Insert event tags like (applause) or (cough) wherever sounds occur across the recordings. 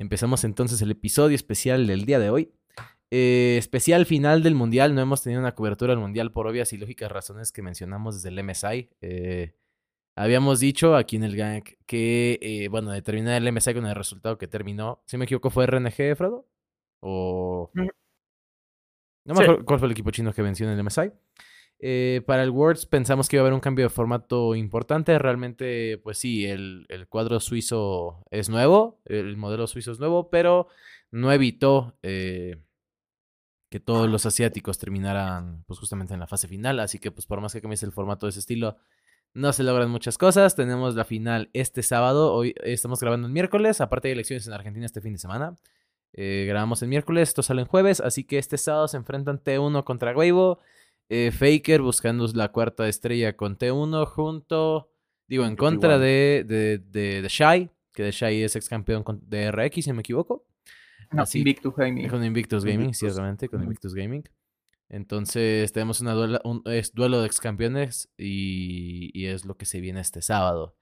Empezamos entonces el episodio especial del día de hoy. Eh, especial final del Mundial. No hemos tenido una cobertura del Mundial por obvias y lógicas razones que mencionamos desde el MSI. Eh, habíamos dicho aquí en el gang que, eh, bueno, de terminar el MSI con el resultado que terminó. Si me equivoco, ¿fue RNG, Frodo? O... No me acuerdo cuál fue el equipo chino que venció en el MSI. Eh, para el Worlds pensamos que iba a haber un cambio de formato importante. Realmente, pues sí, el, el, cuadro suizo es nuevo, el modelo suizo es nuevo, pero no evitó eh, que todos los asiáticos terminaran pues justamente en la fase final. Así que pues por más que cambies el formato de ese estilo, no se logran muchas cosas. Tenemos la final este sábado. Hoy estamos grabando el miércoles. Aparte hay elecciones en Argentina este fin de semana. Eh, grabamos el miércoles, esto sale en jueves. Así que este sábado se enfrentan T1 contra Weibo. Eh, Faker buscando la cuarta estrella con T1 junto, digo, en contra de, de, de, Shai, que de Shai es ex campeón de RX, si me equivoco. No, Invictus Gaming. Con Invictus Gaming, ciertamente, con Invictus Gaming. Entonces tenemos una un es duelo de ex campeones y, y, es lo que se viene este sábado.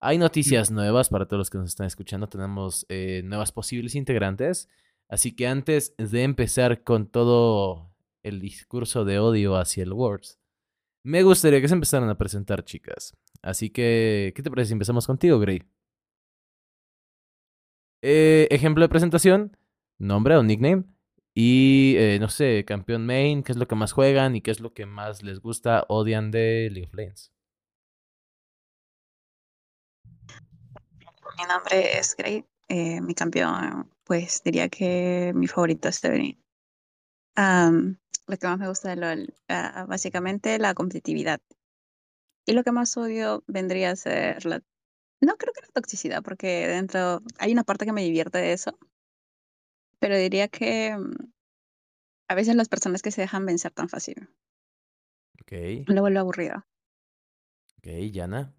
Hay noticias nuevas para todos los que nos están escuchando. Tenemos eh, nuevas posibles integrantes. Así que antes de empezar con todo el discurso de odio hacia el Words, me gustaría que se empezaran a presentar, chicas. Así que, ¿qué te parece si empezamos contigo, Gray? Eh, ejemplo de presentación, nombre o nickname. Y, eh, no sé, campeón main, qué es lo que más juegan y qué es lo que más les gusta, odian de League of Legends. Mi nombre es Gray. Eh, mi campeón, pues diría que mi favorito es Severin lo que más me gusta de LOL, uh, básicamente la competitividad. Y lo que más odio vendría a ser la... No creo que la toxicidad, porque dentro hay una parte que me divierte de eso, pero diría que mm, a veces las personas que se dejan vencer tan fácil. Ok. Lo vuelvo aburrido. Ok, Yana.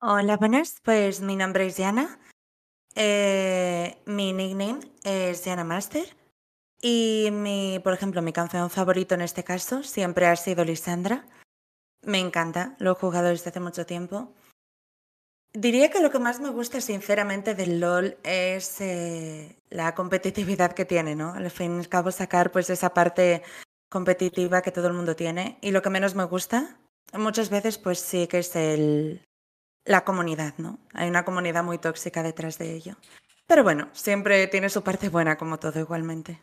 Hola, buenas. Pues mi nombre es Yana. Eh, mi nickname es Yana Master. Y mi, por ejemplo, mi canción favorito en este caso siempre ha sido Lisandra. Me encanta, lo he jugado desde hace mucho tiempo. Diría que lo que más me gusta, sinceramente, del LOL es eh, la competitividad que tiene, ¿no? Al fin y al cabo, sacar pues esa parte competitiva que todo el mundo tiene. Y lo que menos me gusta, muchas veces, pues sí que es el, la comunidad, ¿no? Hay una comunidad muy tóxica detrás de ello. Pero bueno, siempre tiene su parte buena, como todo, igualmente.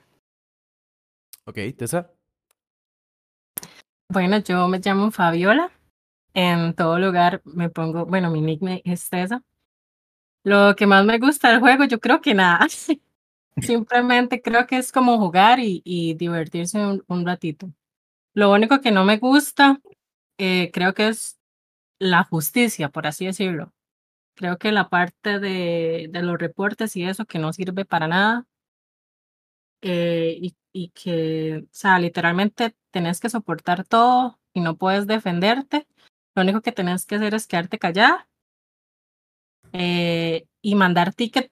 Ok, Tessa. Bueno, yo me llamo Fabiola. En todo lugar me pongo, bueno, mi nickname es Tessa. Lo que más me gusta del juego, yo creo que nada. (laughs) Simplemente creo que es como jugar y, y divertirse un, ratito. Lo único que no me gusta, eh, creo que es la justicia, por así decirlo. Creo que la parte de, de los reportes y eso que no sirve para nada. Eh, y y que, o sea, literalmente tenés que soportar todo y no puedes defenderte. Lo único que tenés que hacer es quedarte callada eh, y mandar ticket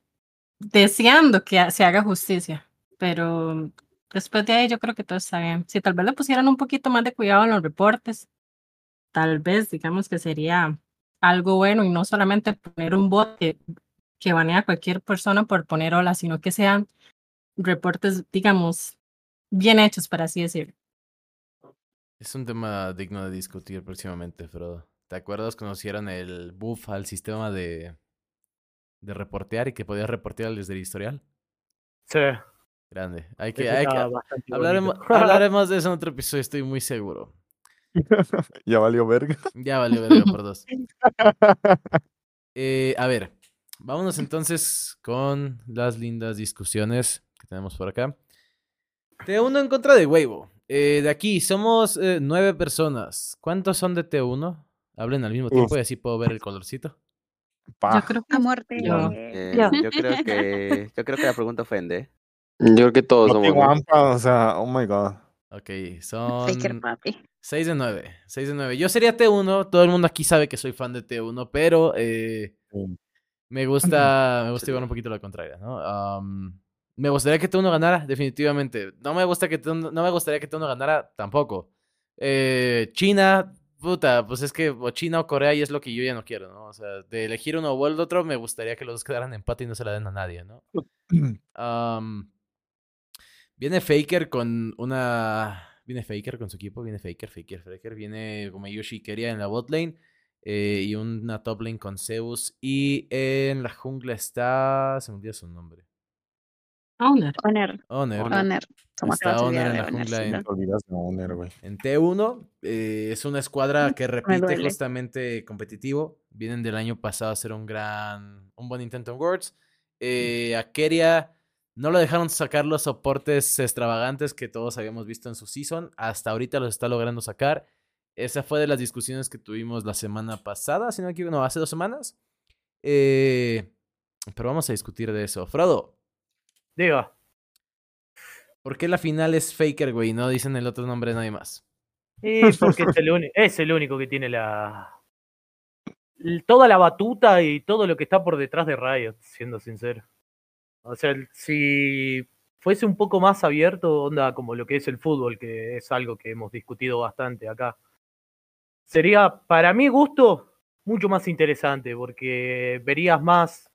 deseando que se haga justicia. Pero después de ahí yo creo que todo está bien. Si tal vez le pusieran un poquito más de cuidado en los reportes, tal vez digamos que sería algo bueno y no solamente poner un bot que, que banea a cualquier persona por poner hola, sino que sean reportes, digamos, bien hechos, para así decirlo. Es un tema digno de discutir próximamente, Frodo. ¿Te acuerdas cuando hicieron el buff al sistema de, de reportear y que podías reportear desde el historial? Sí. Grande. Hay que, hay que hablaremos, hablaremos de eso en otro episodio, estoy muy seguro. (laughs) ya valió verga. Ya valió verga por dos. (laughs) Eh, a ver, vámonos entonces con las lindas discusiones que tenemos por acá. T1 en contra de Weibo. Eh, de aquí, somos eh, nueve personas. ¿Cuántos son de T1? Hablen al mismo tiempo y así puedo ver el colorcito. Yo creo que a muerte. Eh, yo, creo que, (laughs) yo creo que la pregunta ofende. Yo creo que todos somos. o sea, oh my god. Ok, son 6 de 9. 6 de 9. Yo sería T1. Todo el mundo aquí sabe que soy fan de T1, pero me gusta, me gusta llevar un poquito la contraria, ¿no? Um, me gustaría que T1 ganara, definitivamente. No me, gusta que no me gustaría que T1 ganara tampoco. Eh, China puta, pues es que o China o Corea y es lo que yo ya no quiero, ¿no? O sea, de elegir uno o el otro, me gustaría que los dos quedaran empate y no se la den a nadie, ¿no? (clears throat) viene Faker con una... Viene Faker con su equipo, viene Faker, Faker, Faker, viene como Yoshi quería en la bot lane eh, y una top lane con Zeus y en la jungla está... Se me olvidó su nombre. Owner. Owner. Owner. Owner. Está Owner en la jungla en, en T1. Eh, es una escuadra que repite justamente competitivo. Vienen del año pasado a hacer un gran, un buen intento en Worlds. Eh, a Keria no lo dejaron sacar los soportes extravagantes que todos habíamos visto en su season. Hasta ahorita los está logrando sacar. Esa fue de las discusiones que tuvimos la semana pasada, si no me equivoco, no, hace dos semanas. Eh, pero vamos a discutir de eso. Frodo, Diga. ¿Por qué la final es Faker, güey? No dicen el otro nombre de nadie más. Y porque es, el (laughs) es el único que tiene la. Toda la batuta y todo lo que está por detrás de Riot, siendo sincero. O sea, si fuese un poco más abierto, onda como lo que es el fútbol, que es algo que hemos discutido bastante acá, sería, para mi gusto, mucho más interesante, porque verías más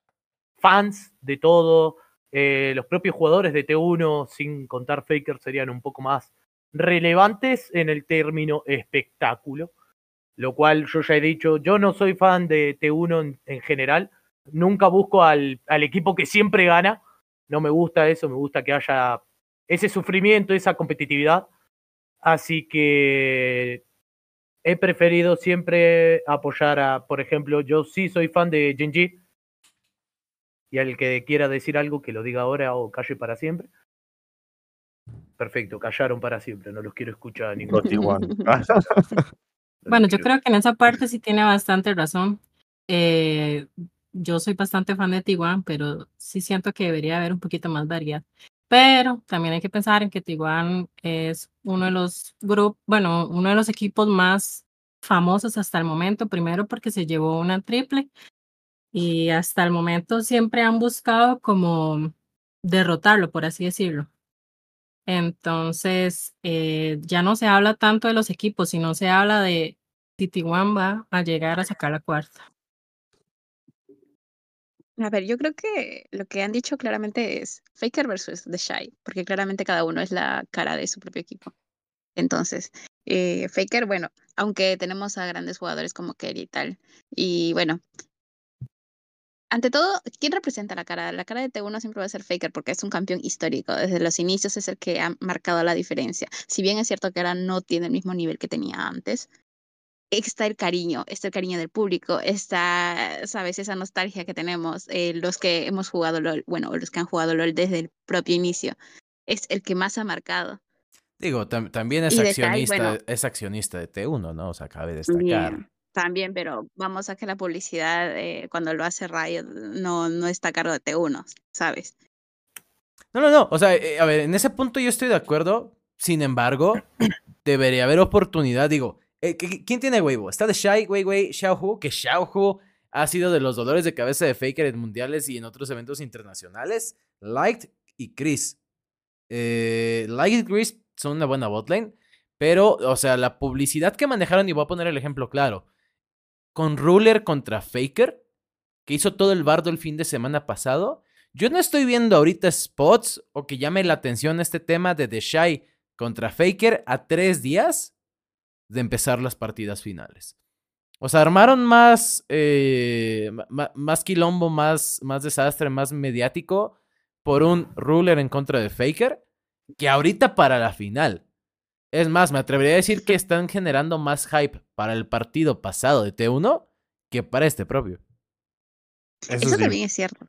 fans de todo, eh, los propios jugadores de T1, sin contar Faker, serían un poco más relevantes en el término espectáculo. Lo cual yo ya he dicho, yo no soy fan de T1 en, general. Nunca busco al, al, equipo que siempre gana. No me gusta eso, me gusta que haya ese sufrimiento, esa competitividad. Así que he preferido siempre apoyar a, por ejemplo, yo sí soy fan de Genji, y al que quiera decir algo que lo diga ahora o calle para siempre. Perfecto, callaron para siempre, no los quiero escuchar ningún (laughs) (laughs) Bueno, yo creo que en esa parte sí tiene bastante razón. Eh, yo soy bastante fan de Tiguan, pero sí siento que debería haber un poquito más variedad. Pero también hay que pensar en que Tiguan es uno de los grupos, bueno, uno de los equipos más famosos hasta el momento, primero porque se llevó una triple y hasta el momento siempre han buscado como derrotarlo, por así decirlo. Entonces, eh, ya no se habla tanto de los equipos, sino se habla de Titiwamba a llegar a sacar la cuarta. A ver, yo creo que lo que han dicho claramente es Faker versus The Shy, porque claramente cada uno es la cara de su propio equipo. Entonces, eh, Faker, bueno, aunque tenemos a grandes jugadores como Kerry y tal, y bueno, ante todo, ¿quién representa la cara? La cara de T1 siempre va a ser Faker porque es un campeón histórico. Desde los inicios es el que ha marcado la diferencia. Si bien es cierto que ahora no tiene el mismo nivel que tenía antes, está el cariño, está el cariño del público, está, sabes, esa nostalgia que tenemos, eh, los que hemos jugado LOL, bueno, los que han jugado LOL desde el propio inicio, es el que más ha marcado. Digo, también es accionista, es accionista de T1, ¿no? O sea, cabe destacar. También, pero vamos a que la publicidad, eh, cuando lo hace Riot, no, no está a cargo de T1, ¿sabes? No, no, no. O sea, eh, a ver, en ese punto yo estoy de acuerdo. Sin embargo, debería haber oportunidad. Digo, eh, ¿quién tiene Weibo? Está de Shai, Wei Wei, Xiaohu, que Xiaohu ha sido de los dolores de cabeza de Faker en mundiales y en otros eventos internacionales. Light y Chris. Light y Chris son una buena botlane. Pero, o sea, la publicidad que manejaron, y voy a poner el ejemplo claro con Ruler contra Faker, que hizo todo el bardo el fin de semana pasado. Yo no estoy viendo ahorita spots o que llame la atención este tema de The Shy contra Faker a tres días de empezar las partidas finales. O sea, armaron más, eh, más quilombo, más, más desastre, más mediático por un ruler en contra de Faker que ahorita para la final. Es más, me atrevería a decir que (laughs) están generando más hype para el partido pasado de T1 que para este propio. Eso, también es cierto.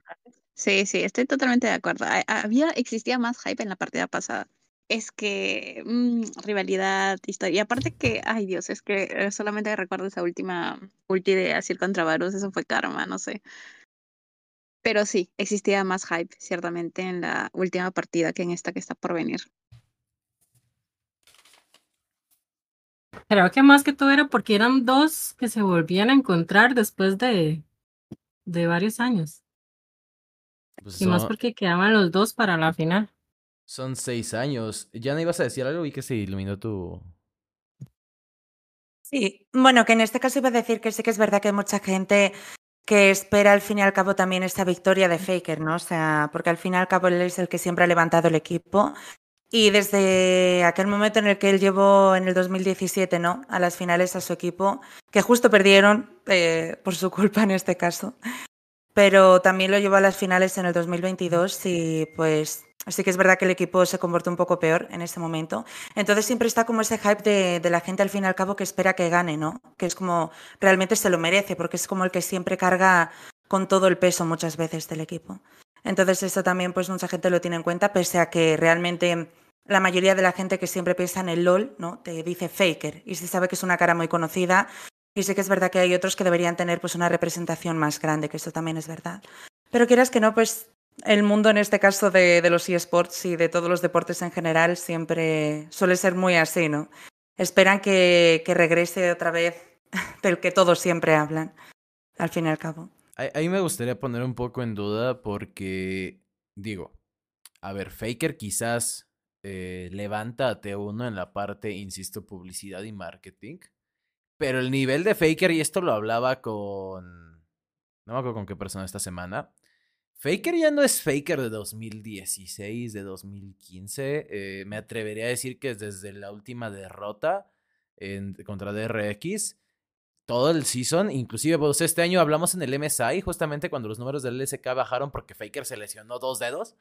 Sí, sí, estoy totalmente de acuerdo. Había, existía más hype en la partida pasada. Es que mm, rivalidad, historia. Y aparte que, ay Dios, es que eh, solamente recuerdo esa última ulti de Asir contra Varus, eso fue karma, no sé. Pero sí, existía más hype, ciertamente, en la última partida que en esta que está por venir. Creo que más que todo era porque eran dos que se volvían a encontrar después de, de varios años. Pues y más porque quedaban los dos para la final. Son seis años. ¿Ya no ibas a decir algo y que se iluminó tu. Sí, bueno, que en este caso iba a decir que sí que es verdad que hay mucha gente que espera al fin y al cabo también esta victoria de Faker, ¿no? O sea, porque al fin y al cabo él es el que siempre ha levantado el equipo. Y desde aquel momento en el que él llevó en el 2017, ¿no? A las finales a su equipo, que justo perdieron eh, por su culpa en este caso. Pero también lo llevó a las finales en el 2022 y pues Así que es verdad que el equipo se comportó un poco peor en ese momento. Entonces siempre está como ese hype de, la gente al fin y al cabo que espera que gane, ¿no? Que es como realmente se lo merece, porque es como el que siempre carga con todo el peso muchas veces del equipo. Entonces eso también pues mucha gente lo tiene en cuenta, pese a que realmente la mayoría de la gente que siempre piensa en el LOL, ¿no? Te dice Faker y se sabe que es una cara muy conocida y sé que es verdad que hay otros que deberían tener pues una representación más grande, que eso también es verdad. Pero quieras que no, pues el mundo en este caso de, los eSports y de todos los deportes en general siempre suele ser muy así, ¿no? Esperan que, regrese otra vez (laughs) del que todos siempre hablan, al fin y al cabo. Ahí me gustaría poner un poco en duda porque, digo, a ver, Faker quizás eh, levanta a T1 en la parte, insisto, publicidad y marketing, pero el nivel de Faker, y esto lo hablaba con, no me acuerdo con qué persona esta semana, Faker ya no es Faker de 2016, de 2015. Eh, me atrevería a decir que desde la última derrota contra DRX, todo el season, inclusive pues, este año hablamos en el MSI, justamente cuando los números del LSK bajaron porque Faker se lesionó dos dedos.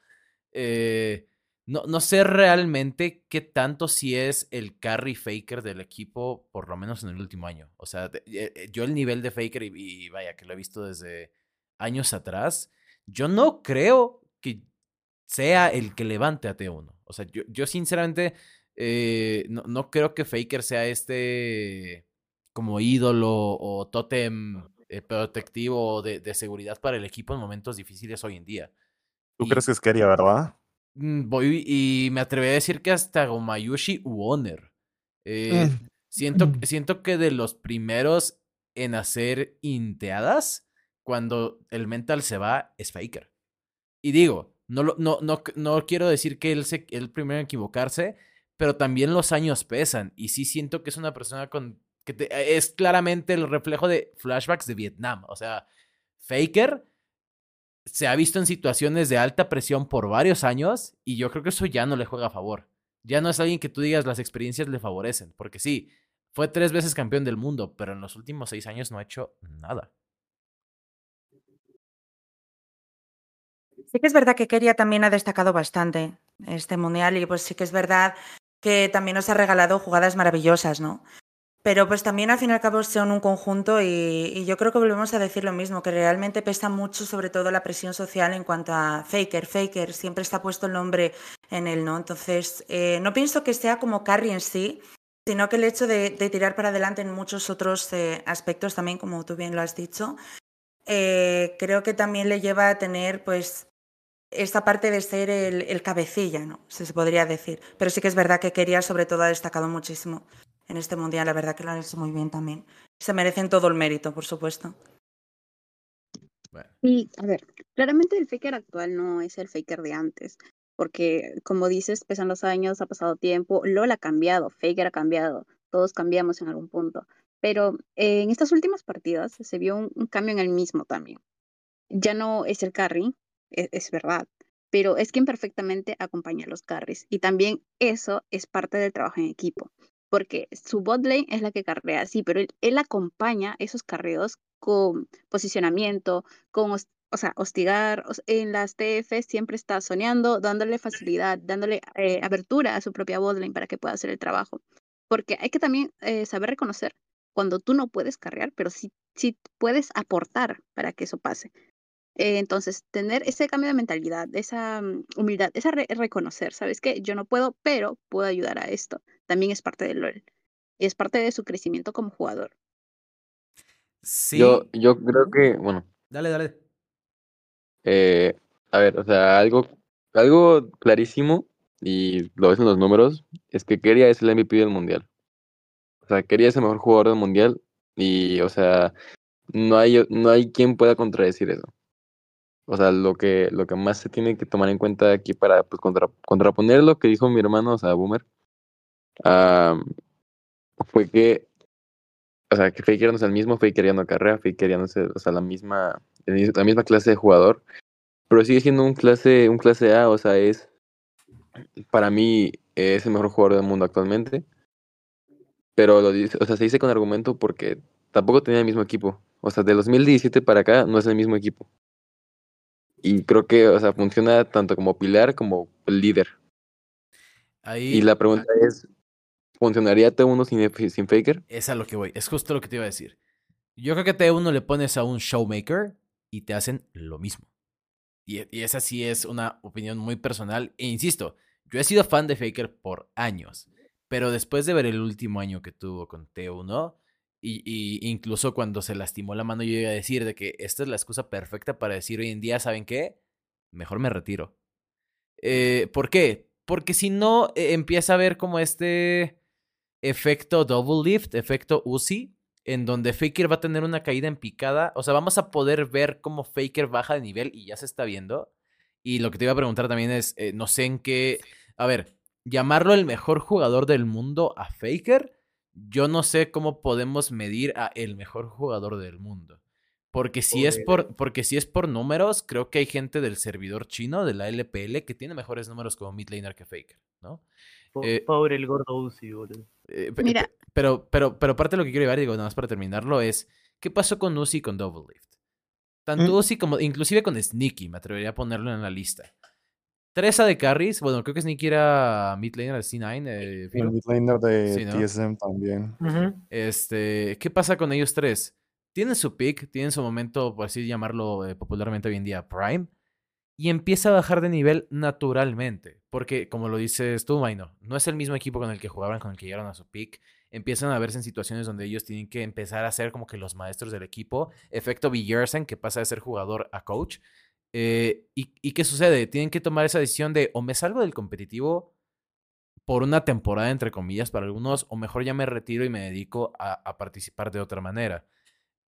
Eh, no, no sé realmente qué tanto si es el carry Faker del equipo, por lo menos en el último año. O sea, eh, yo el nivel de Faker, y vaya que lo he visto desde años atrás yo no creo que sea el que levante a T1. O sea, yo, yo sinceramente eh, no, creo que Faker sea este como ídolo o tótem eh, protectivo de, de, seguridad para el equipo en momentos difíciles hoy en día. ¿Tú crees que es Keria, verdad? Mm, voy y me atreví a decir que hasta Gomayushi u Honor. Eh, mm. siento, mm. siento que de los primeros en hacer inteadas, cuando el mental se va, es Faker. Y digo, no, no, no, no quiero decir que él se el primero en equivocarse, pero también los años pesan. Y sí siento que es una persona con. Que es claramente el reflejo de flashbacks de Vietnam. O sea, Faker se ha visto en situaciones de alta presión por varios años y yo creo que eso ya no le juega a favor. Ya no es alguien que tú digas las experiencias le favorecen. Porque sí, fue tres veces campeón del mundo, pero en los últimos seis años no ha hecho nada. Sí que es verdad que Keria también ha destacado bastante este mundial y pues sí que es verdad que también nos ha regalado jugadas maravillosas, ¿no? Pero pues también al fin y al cabo son un conjunto y, yo creo que volvemos a decir lo mismo, que realmente pesa mucho sobre todo la presión social en cuanto a Faker. Faker siempre está puesto el nombre en él, ¿no? Entonces, eh, no pienso que sea como Carrie en sí, sino que el hecho de, tirar para adelante en muchos otros eh, aspectos también, como tú bien lo has dicho, eh, creo que también le lleva a tener pues esta parte de ser el, cabecilla, ¿no? Se podría decir. Pero sí que es verdad que quería, sobre todo, ha destacado muchísimo en este mundial. La verdad que lo han hecho muy bien también. Se merecen todo el mérito, por supuesto. Y, a ver, claramente el faker actual no es el faker de antes. Porque, como dices, pesan los años, ha pasado tiempo. LOL ha cambiado, faker ha cambiado. Todos cambiamos en algún punto. Pero eh, en estas últimas partidas se vio un cambio en el mismo también. Ya no es el carry, e-, es, verdad, pero es quien perfectamente acompaña a los carries. Y también eso es parte del trabajo en equipo, porque su bot lane es la que carrea, sí, pero él, acompaña esos carreos con posicionamiento, con, o sea, hostigar. En las TF siempre está soñando, dándole facilidad, dándole eh, a su propia bot lane para que pueda hacer el trabajo. Porque hay que también eh, saber reconocer cuando tú no puedes carrear, pero sí, sí puedes aportar para que eso pase. Eh, entonces, tener ese cambio de mentalidad, esa mm, humildad, esa reconocer, ¿sabes qué? Yo no puedo, pero puedo ayudar a esto. También es parte de LOL. Y es parte de su crecimiento como jugador. Sí. Yo, yo creo que, bueno. Dale, dale. Eh, a ver, o sea, algo, algo clarísimo, y lo ves en los números, es que Keria es el MVP del mundial. O sea, Keria es el mejor jugador del mundial, y, o sea, no hay, no hay quien pueda contradecir eso. O sea, lo que, lo que más se tiene que tomar en cuenta aquí para pues, contraponer lo que dijo mi hermano, o sea, Boomer, fue que o sea, que Faker no es el mismo, Faker ya no carrera, Faker ya no es, o sea, la misma, la misma clase de jugador, pero sigue siendo un clase, un clase A, o sea, es, para mí, es el mejor jugador del mundo actualmente, pero lo dice, o sea, se dice con argumento porque tampoco tenía el mismo equipo, o sea, de 2017 para acá no es el mismo equipo. Y creo que, o sea, funciona tanto como pilar como líder. Ahí, y la pregunta es, ¿funcionaría T1 sin, sin Faker? Es a lo que voy, es justo lo que te iba a decir. Yo creo que T1 le pones a un showmaker y te hacen lo mismo. Y, y, esa sí es una opinión muy personal. E insisto, yo he sido fan de Faker por años. Pero después de ver el último año que tuvo con T1, y, y, incluso cuando se lastimó la mano, yo iba a decir de que esta es la excusa perfecta para decir hoy en día, ¿saben qué? Mejor me retiro. Eh, ¿Por qué? Porque si no, eh, empieza a ver como este efecto double lift, efecto Uzi, en donde Faker va a tener una caída en picada. O sea, vamos a poder ver cómo Faker baja de nivel y ya se está viendo. Y lo que te iba a preguntar también es, eh, no sé en qué... A ver, llamarlo el mejor jugador del mundo a Faker yo no sé cómo podemos medir a el mejor jugador del mundo. Porque si, es por, porque si es por números, creo que hay gente del servidor chino, de la LPL, que tiene mejores números como mid laner que Faker, ¿no? Eh, pobre el gordo Uzi, boludo. Eh, Mira. Pero, pero, pero parte de lo que quiero llevar, digo, nada más para terminarlo, es ¿qué pasó con Uzi y con Double Lift? Tanto mm. Uzi como, inclusive con Sneaky, me atrevería a ponerlo en la lista. Teresa de carries, bueno, creo que Sneaky era midlaner de C9. Eh, el midlaner de TSM también. Este, ¿qué pasa con ellos tres? Tienen su pick, tienen su momento, por así llamarlo eh, popularmente hoy en día, prime, y empieza a bajar de nivel naturalmente. Porque, como lo dices tú, Maino, no es el mismo equipo con el que jugaban, con el que llegaron a su pick. Empiezan a verse en situaciones donde ellos tienen que empezar a ser como que los maestros del equipo. Efecto Bjersen, que pasa de ser jugador a coach. Eh, y, qué sucede? Tienen que tomar esa decisión de o me salgo del competitivo por una temporada, entre comillas, para algunos, o mejor ya me retiro y me dedico a, participar de otra manera.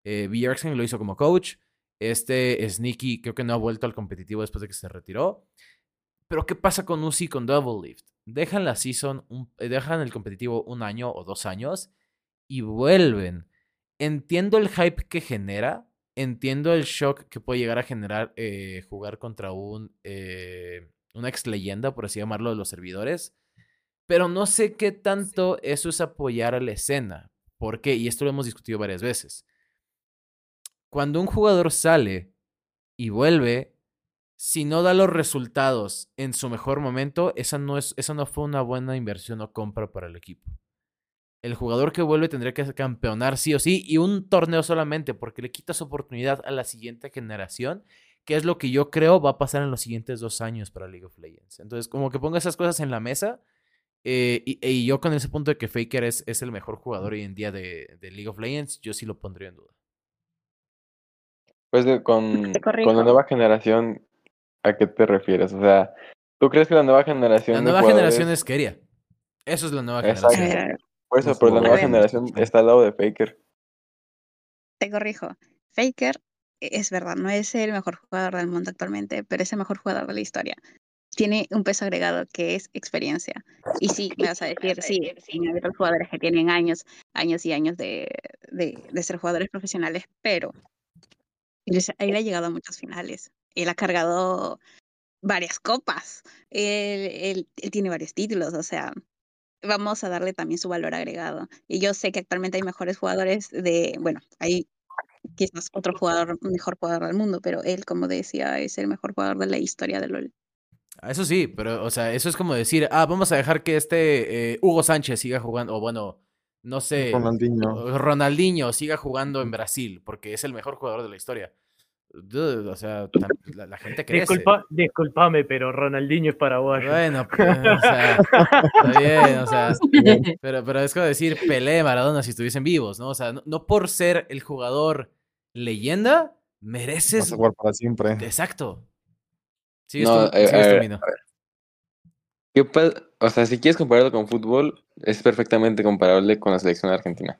Eh, lo hizo como coach. Este Sneaky creo que no ha vuelto al competitivo después de que se retiró. Pero ¿qué pasa con Uzi con Double Lift? Dejan la season, eh, dejan el competitivo un año o dos años y vuelven. Entiendo el hype que genera, entiendo el shock que puede llegar a generar eh, jugar contra un eh, una ex leyenda, por así llamarlo, de los servidores. Pero no sé qué tanto eso es apoyar a la escena. ¿Por qué? Y esto lo hemos discutido varias veces. Cuando un jugador sale y vuelve, si no da los resultados en su mejor momento, esa no, es, esa no fue una buena inversión o compra para el equipo el jugador que vuelve tendría que campeonar sí o sí y un torneo solamente porque le quitas oportunidad a la siguiente generación, que es lo que yo creo va a pasar en los siguientes dos años para League of Legends. Entonces, como que ponga esas cosas en la mesa eh, y, yo con ese punto de que Faker es, es el mejor jugador hoy en día de, League of Legends, yo sí lo pondría en duda. Pues con, con la nueva generación, ¿a qué te refieres? O sea, ¿tú crees que la nueva generación... La nueva generación es Keria. Eso es la nueva generación. Por eso, pero la nueva generación está al lado de Faker. Te corrijo. Faker, es verdad, no es el mejor jugador del mundo actualmente, pero es el mejor jugador de la historia. Tiene un peso agregado que es experiencia. Y sí, me vas a decir, sí, sí, hay otros jugadores que tienen años, años y años de, de, ser jugadores profesionales, pero él, ha llegado a muchas finales. Él ha cargado varias copas. él, él tiene varios títulos, o sea, vamos a darle también su valor agregado. Y yo sé que actualmente hay mejores jugadores de, bueno, hay quizás otro jugador, mejor jugador del mundo, pero él, como decía, es el mejor jugador de la historia de LOL. Ah, eso sí, pero, o sea, eso es como decir, ah, vamos a dejar que este eh, Hugo Sánchez siga jugando, o bueno, no sé, Ronaldinho. Ronaldinho siga jugando en Brasil, porque es el mejor jugador de la historia o sea, la, gente crece. Disculpa, disculpame, pero Ronaldinho es paraguayo. Bueno, pues, o sea, está bien, o sea, (laughs) pero, pero es como decir Pelé, Maradona si estuviesen vivos, ¿no? O sea, no, por ser el jugador leyenda, mereces... jugar para siempre. Exacto. Sí, no, eh, o sea, si quieres compararlo con fútbol, es perfectamente comparable con la selección argentina.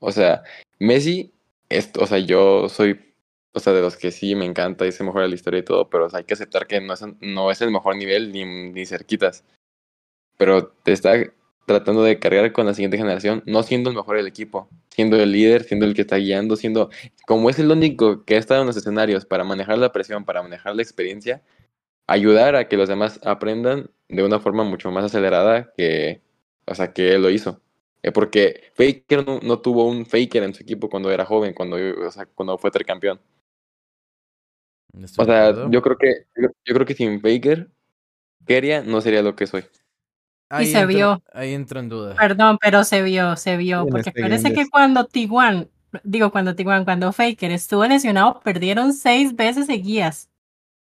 O sea, Messi, es, o sea, yo soy o sea, de los que sí me encanta y se mejora la historia y todo, pero hay que aceptar que no es, no es el mejor nivel ni, ni cerquitas. Pero te está, tratando de cargar con la siguiente generación, no siendo el mejor del equipo, siendo el líder, siendo el que está guiando, siendo, como es el único que ha estado en los escenarios para manejar la presión, para manejar la experiencia, ayudar a que los demás aprendan de una forma mucho más acelerada que, o sea, que él lo hizo. Eh, porque Faker no, tuvo un Faker en su equipo cuando era joven, cuando, o sea, cuando fue O sea, yo creo que yo, creo que sin Faker, Keria no sería lo que soy. y se vio. Ahí entra en duda. Perdón, pero se vio, se vio. porque parece que cuando Tiguan, digo cuando Tiguan, cuando Faker estuvo lesionado, perdieron seis veces seguidas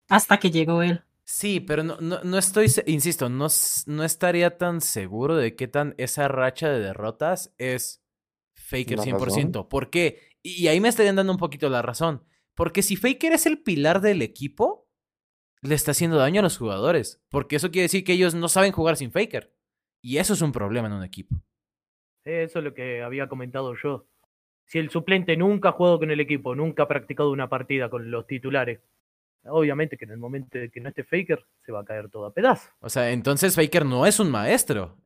hasta que llegó él. Sí, pero no, no, no estoy, insisto, no, no estaría tan seguro de qué tan esa racha de derrotas es Faker 100%. ¿Por qué? Y ahí me estarían dando un poquito la razón. Porque si Faker es el pilar del equipo, le está haciendo daño a los jugadores. Porque eso quiere decir que ellos no saben jugar sin Faker. Y eso es un problema en un equipo. Eso es lo que había comentado yo. Si el suplente nunca ha jugado con el equipo, nunca ha practicado una partida con los titulares, obviamente que en el momento de que no esté Faker, se va a caer todo a pedazos. O sea, entonces Faker no es un maestro.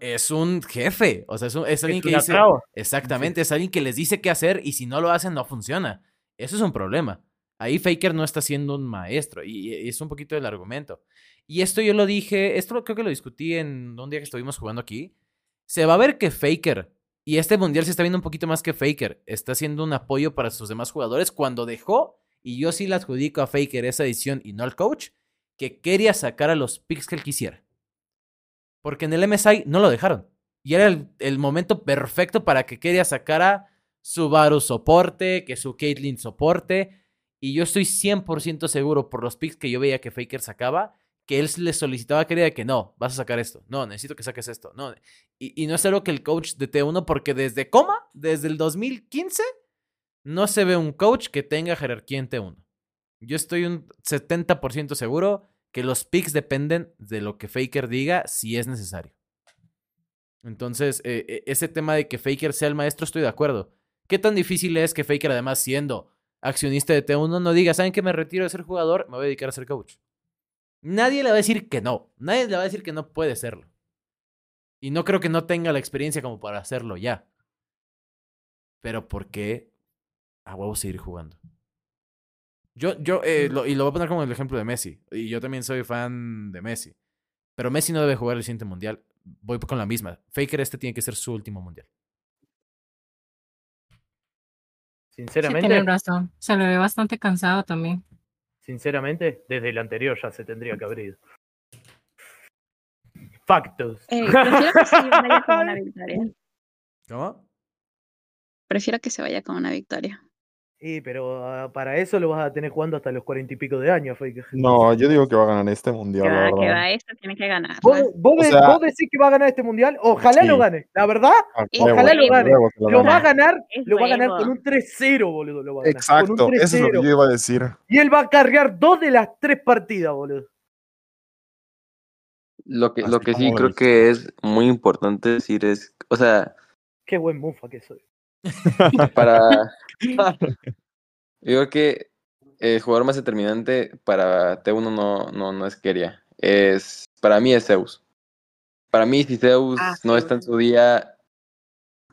Es un jefe. O sea, es, alguien que dice. Exactamente, es alguien que les dice qué hacer y si no lo hacen, no funciona. Eso es un problema. Ahí Faker no está siendo un maestro y, es un poquito el argumento. Y esto yo lo dije, esto creo que lo discutí en un día que estuvimos jugando aquí. Se va a ver que Faker, y este mundial se está viendo un poquito más que Faker, está haciendo un apoyo para sus demás jugadores cuando dejó y yo sí le adjudico a Faker esa edición y no al coach, que quería sacar a los picks que él quisiera. Porque en el MSI no lo dejaron. Y era el, momento perfecto para que quería sacara su Baru soporte, que su Caitlyn soporte. Y yo estoy 100% seguro por los picks que yo veía que Faker sacaba, que él le solicitaba quería que no, vas a sacar esto. No, necesito que saques esto. No. Y, y no es algo que el coach de T1, porque desde coma, desde el 2015, no se ve un coach que tenga jerarquía en T1. Yo estoy un 70% seguro que los picks dependen de lo que Faker diga si es necesario. Entonces, eh, eh, ese tema de que Faker sea el maestro, estoy de acuerdo. ¿Qué tan difícil es que Faker, además siendo accionista de T1, no diga, ¿saben que me retiro de ser jugador? Me voy a dedicar a ser coach. Nadie le va a decir que no. Nadie le va a decir que no puede serlo. Y no creo que no tenga la experiencia como para hacerlo ya. Pero ¿por qué a huevo seguir jugando. Yo, yo, eh, y lo voy a poner como el ejemplo de Messi. Y yo también soy fan de Messi. Pero Messi no debe jugar el siguiente mundial. Voy con la misma. Faker este tiene que ser su último mundial. Sinceramente. tiene razón. Se le ve bastante cansado también. Sinceramente, desde el anterior ya se tendría que haber ido. Factos. Eh, prefiero que se vaya con una (laughs) victoria. ¿Cómo? Prefiero que se vaya con una victoria. Sí, pero ah, para eso lo vas a tener jugando hasta los cuarenta y pico de años, (laughs) No, yo digo que va a ganar este mundial. Que va esto, tiene que ganar. ¿Vos, decís que va a ganar este mundial? Ojalá lo gane, la verdad. Ah, ojalá lo gane. Lo, va a ganar, lo va a ganar con un 3-0, boludo. Lo va a ganar, Exacto, eso es lo que yo iba a decir. Y él va a cargar dos de las tres partidas, boludo. Lo que, lo que sí creo que es muy importante decir es, o sea... Qué buen mufa que soy. (laughs) para. Digo que el jugador más determinante para T1 no, no, no es Keria. Es, para mí es Zeus. Para mí, si Zeus ah, no está en su día,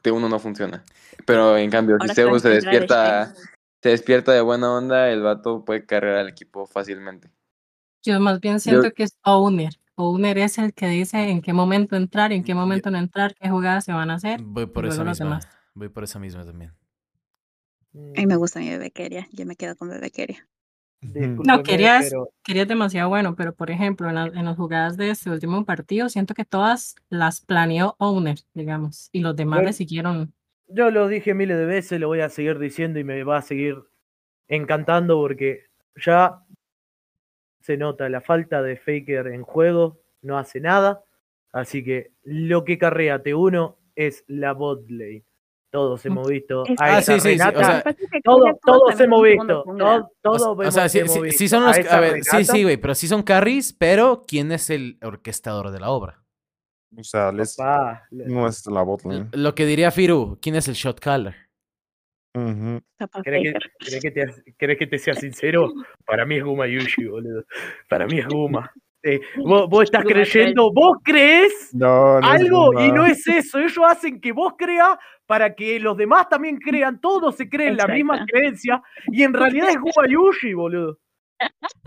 T1 no funciona. Pero en cambio, si Zeus se despierta, se despierta de buena onda, el vato puede cargar al equipo fácilmente. Yo más bien siento que es owner. Owner es el que dice en qué momento entrar y en qué momento no entrar, qué jugadas se van a hacer. Voy por eso. Voy por esa misma también. A mí me gusta mi bebequeria. Yo me quedo con bebequeria. No, querías, querías demasiado bueno, pero por ejemplo, en, en, las jugadas de este último partido, siento que todas las planeó Owner, digamos, y los demás le siguieron. Yo lo dije miles de veces, lo voy a seguir diciendo y me va a seguir encantando porque ya se nota la falta de Faker en juego, no hace nada, así que lo que carrea T1 es la bot lane. Todos hemos visto. Ah, sí, sí, sí. O sea, todos hemos visto. Todos o, sea, sí, son los. A, ver, sí, sí, güey, pero sí son carries, pero ¿quién es el orquestador de la obra? O sea, les, no es la botlane. Lo que diría Firu, ¿quién es el shot caller? ¿Crees, que, que, te, que, te, sea sincero? Para mí es Guma Yushi, boludo. Para mí es Guma. Eh, vos, estás creyendo, vos crees algo y no es eso. Ellos hacen que vos creas para que los demás también crean. Todos se creen la misma creencia y en realidad es Guayushi, boludo.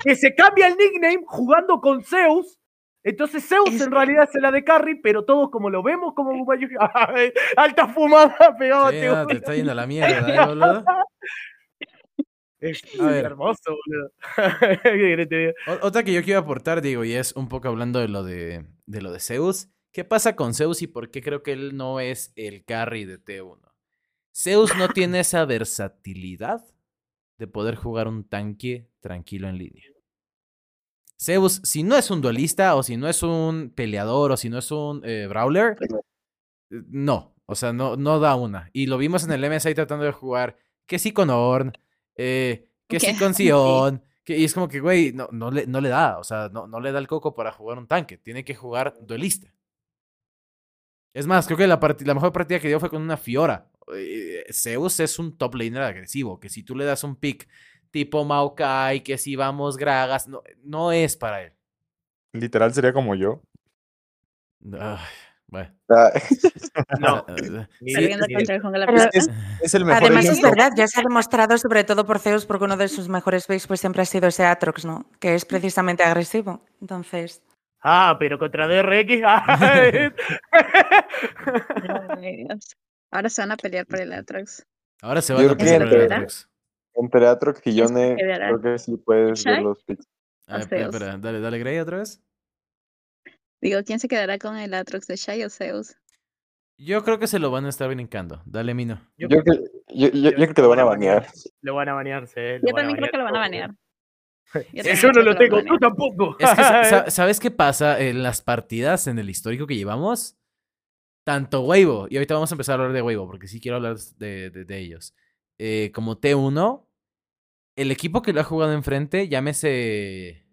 Que se cambia el nickname jugando con Zeus. Entonces Zeus en realidad es la de Carry, pero todos como lo vemos como Guayushi. (laughs) Alta fumada pegado sí, te está yendo la mierda, ¿eh, boludo. (laughs) Es (laughs) hermoso, boludo. (laughs) Otra que yo quiero aportar, digo, y es un poco hablando de lo de, de lo de Zeus. ¿Qué pasa con Zeus y por qué creo que él no es el carry de T1? Zeus no tiene esa versatilidad de poder jugar un tanque tranquilo en línea. Zeus, si no es un duelista, o si no es un peleador, o si no es un eh, brawler, no. O sea, no, no da una. Y lo vimos en el MSI tratando de jugar que sí con Orn, eh, que sí con (laughs) Sion. Que, y es como que, güey, no, no, le, no le da. O sea, no, no le da el coco para jugar un tanque. Tiene que jugar duelista. Es más, creo que la, la mejor partida que dio fue con una Fiora. Eh, Zeus es un top laner agresivo. Que si tú le das un pick tipo Maokai, que si vamos Gragas, no, no es para él. Literal sería como yo. Bueno. (laughs) No. (laughs) es, el mejor Además es verdad, ya se ha demostrado sobre todo por Zeus porque uno de sus mejores picks pues siempre ha sido ese Atrox, ¿no? Que es precisamente agresivo. Entonces... Ah, pero contra DRX. (laughs) Ahora se van a pelear por el Atrox. Ahora se van a pelear por el Atrox. Entre Atrox y Yone, creo que sí puedes ver los picks. Espera, espera, dale, dale Grey otra vez. Digo, ¿quién se quedará con el Atrox de Shai o Zeus? Yo creo que se lo van a estar brincando. Dale, Mino. Yo, creo, que, yo, creo que lo van a banear. Lo van a banear, sí. Yo también creo que lo van a banear. (laughs) Yo no lo tengo, tú tampoco. (laughs) ¿Sabes qué pasa en las partidas, en el histórico que llevamos? Tanto Weibo, y ahorita vamos a empezar a hablar de Weibo, porque sí quiero hablar de, de, ellos. Eh, como T1, el equipo que lo ha jugado enfrente, llámese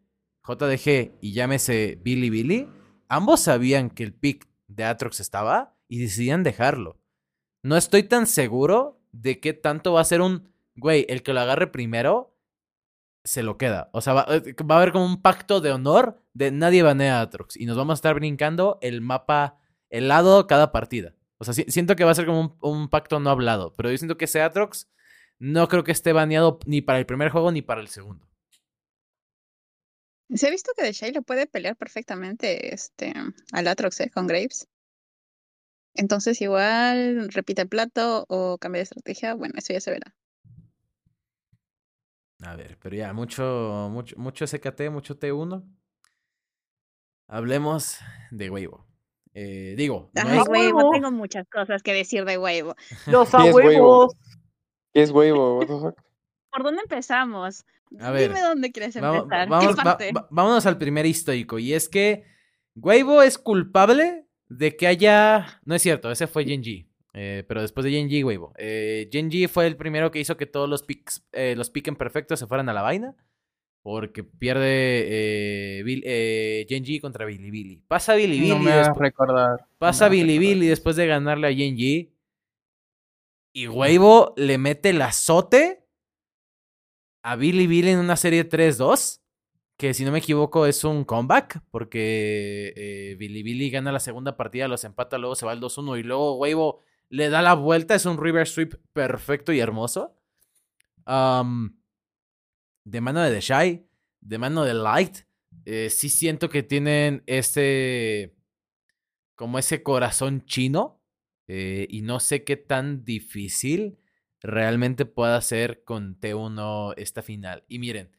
JDG y llámese Billy Billy, ambos sabían que el pick de Atrox estaba y decidían dejarlo. No estoy tan seguro de qué tanto va a ser un, güey, el que lo agarre primero se lo queda. O sea, va, eh, a haber como un pacto de honor de nadie banea a Atrox y nos vamos a estar brincando el mapa helado cada partida. O sea, siento que va a ser como un, pacto no hablado, pero yo siento que ese Atrox no creo que esté baneado ni para el primer juego ni para el segundo. Se ha visto que The lo puede pelear perfectamente este, al Atrox ¿eh? con Graves. Entonces igual repite el plato o cambia de estrategia. Bueno, eso ya se verá. A ver, pero ya, mucho, mucho, mucho SKT, mucho T1. Hablemos de Weibo. Eh, digo, Ay, huevo, tengo muchas cosas que decir de Weibo. (laughs) Los a huevos. ¿Qué es Weibo? ¿Por dónde empezamos? A ver, Dime dónde quieres empezar. Vamos, vámonos al primer histórico. Y es que Weibo es culpable de que haya. No es cierto, ese fue Genji. Eh, pero después de Genji, Weibo. Eh, Genji fue el primero que hizo que todos los picks, eh, los piquen perfectos se fueran a la vaina. Porque pierde eh, eh, Genji contra Billy Billy. Pasa Billy Billy. No me recordar. Pasa Billy Billy después de ganarle a Genji. Y Weibo le mete el azote a Billy Billy en una serie 3-2, que si no me equivoco es un comeback, porque eh, Billy Billy gana la segunda partida, los empata, luego se va al 2-1 y luego Weibo le da la vuelta, es un river sweep perfecto y hermoso. de mano de The Shy, de mano de Light, eh, sí siento que tienen ese, como ese corazón chino, eh, y no sé qué tan difícil realmente pueda hacer con T1 esta final. Y miren,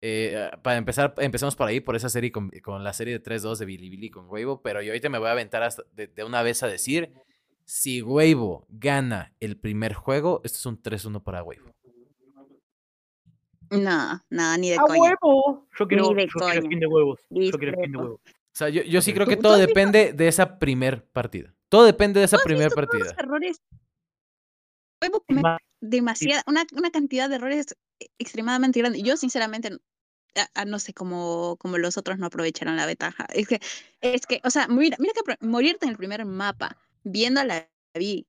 eh, para empezar, empezamos por ahí, por esa serie con, la serie de 3-2 de Billy Billy con Weibo, pero yo ahorita me voy a aventar hasta de, una vez a decir, si Weibo gana el primer juego, esto es un 3-1 para Weibo. No, no, ni de ¡A huevo! Yo quiero, yo quiero fin de huevos. Yo quiero fin de huevos. O sea, yo, yo sí creo que todo depende de esa primer partida. Todo depende de esa primer partida. errores demasiada, una, una, cantidad de errores extremadamente grande. Yo, sinceramente, no sé cómo, cómo los otros no aprovecharon la ventaja. Es que, es que o sea, mira, mira que morirte en el primer mapa, viendo a la vi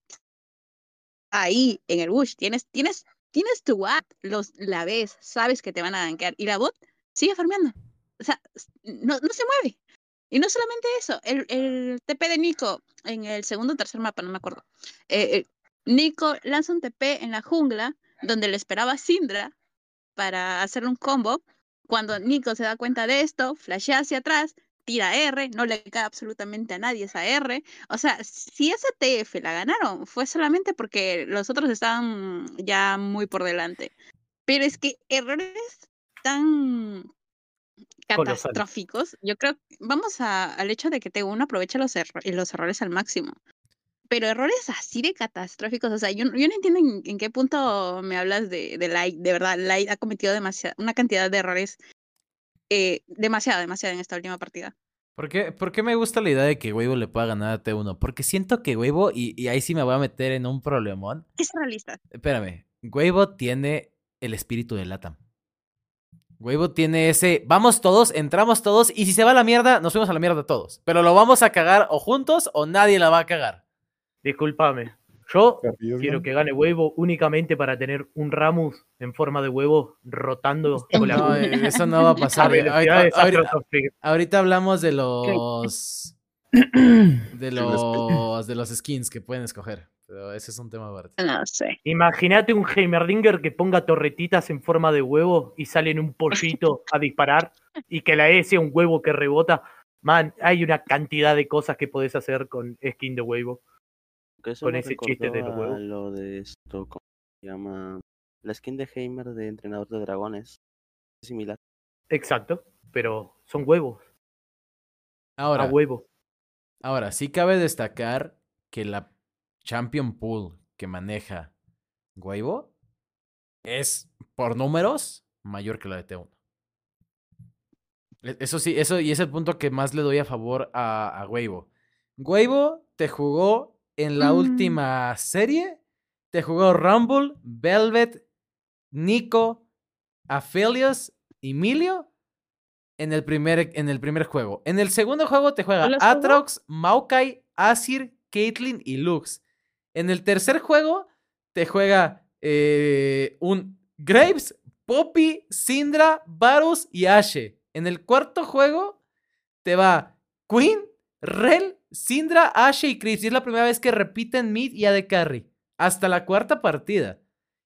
ahí en el bush, tienes, tienes, tienes tu bot, los, la ves, sabes que te van a gankear, y la bot sigue farmeando. o sea, no, no se mueve. Y no solamente eso, el, el TP de Nico en el segundo o tercer mapa, no me acuerdo. Eh, eh, Nico lanza un TP en la jungla donde le esperaba Syndra para hacer un combo. Cuando Nico se da cuenta de esto, flashea hacia atrás, tira R, no le cae absolutamente a nadie esa R. O sea, si esa TF la ganaron, fue solamente porque los otros estaban ya muy por delante. Pero es que errores tan catastróficos, yo creo, vamos al hecho de que T1 aprovecha los, los errores al máximo. Pero errores así de catastróficos, o sea, yo, yo no entiendo en, qué punto me hablas de, de Light, de verdad, Light ha cometido demasiada, una cantidad de errores eh, demasiado, demasiado en esta última partida. ¿Por qué, ¿Por qué, me gusta la idea de que Huevo le pueda ganar a T1? Porque siento que Huevo, y, y ahí sí me voy a meter en un problemón. Es realista. Espérame, Huevo tiene el espíritu de Latam. Huevo tiene ese, vamos todos, entramos todos, y si se va a la mierda, nos fuimos a la mierda todos. Pero lo vamos a cagar o juntos o nadie la va a cagar. Discúlpame, yo quiero que gane huevo únicamente para tener un Ramus en forma de huevo rotando. No, (laughs) eso no va a pasar. ahorita, hablamos de los de los de los skins que pueden escoger. Pero ese es un tema aparte. No sé. Imagínate un Heimerdinger que ponga torretitas en forma de huevo y sale en un pollito a disparar y que la E sea un huevo que rebota. Man, hay una cantidad de cosas que podés hacer con skin de huevo con ese chiste de los Lo de esto, ¿cómo se llama? La skin de Heimer de entrenador de dragones. Es similar. Exacto, pero son huevos. Ahora, a huevo. Ahora, sí cabe destacar que la Champion Pool que maneja Huevo es, por números, mayor que la de T1. E, eso sí, eso y es el punto que más le doy a favor a, a Huevo. Huevo te jugó en la mm. última serie te jugó Rumble, Velvet, Nico, Aphelios Emilio en el, primer, en el primer juego. En el segundo juego te juega Atrox, Maokai, Asir, Caitlyn y Lux. En el tercer juego te juega eh, un Graves, Poppy, Syndra, Varus y Ashe. En el cuarto juego te va Queen, Rel, Sindra, Ashe y Chris. Y es la primera vez que repiten Mid y AD Carry. Hasta la cuarta partida.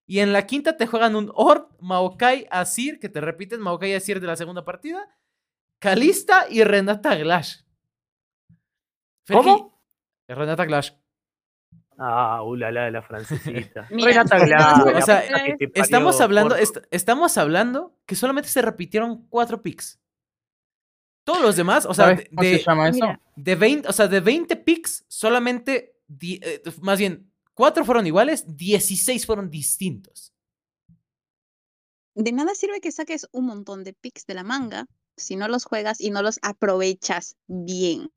Y en la quinta te juegan un Ord, Maokai, Asir, que te repiten Maokai y Asir de la segunda partida. Kalista y Renata Glash. ¿Cómo? Renata Glash. Ah, ulala de la francesita. (laughs) Renata Glash. O sea, estamos hablando, estamos hablando que solamente se repitieron cuatro picks. Todos los demás, o sea, de, se llama eso? de 20, o sea, de 20 picks, solamente, eh, más bien, 4 fueron iguales, 16 fueron distintos. De nada sirve que saques un montón de picks de la manga si no los juegas y no los aprovechas bien.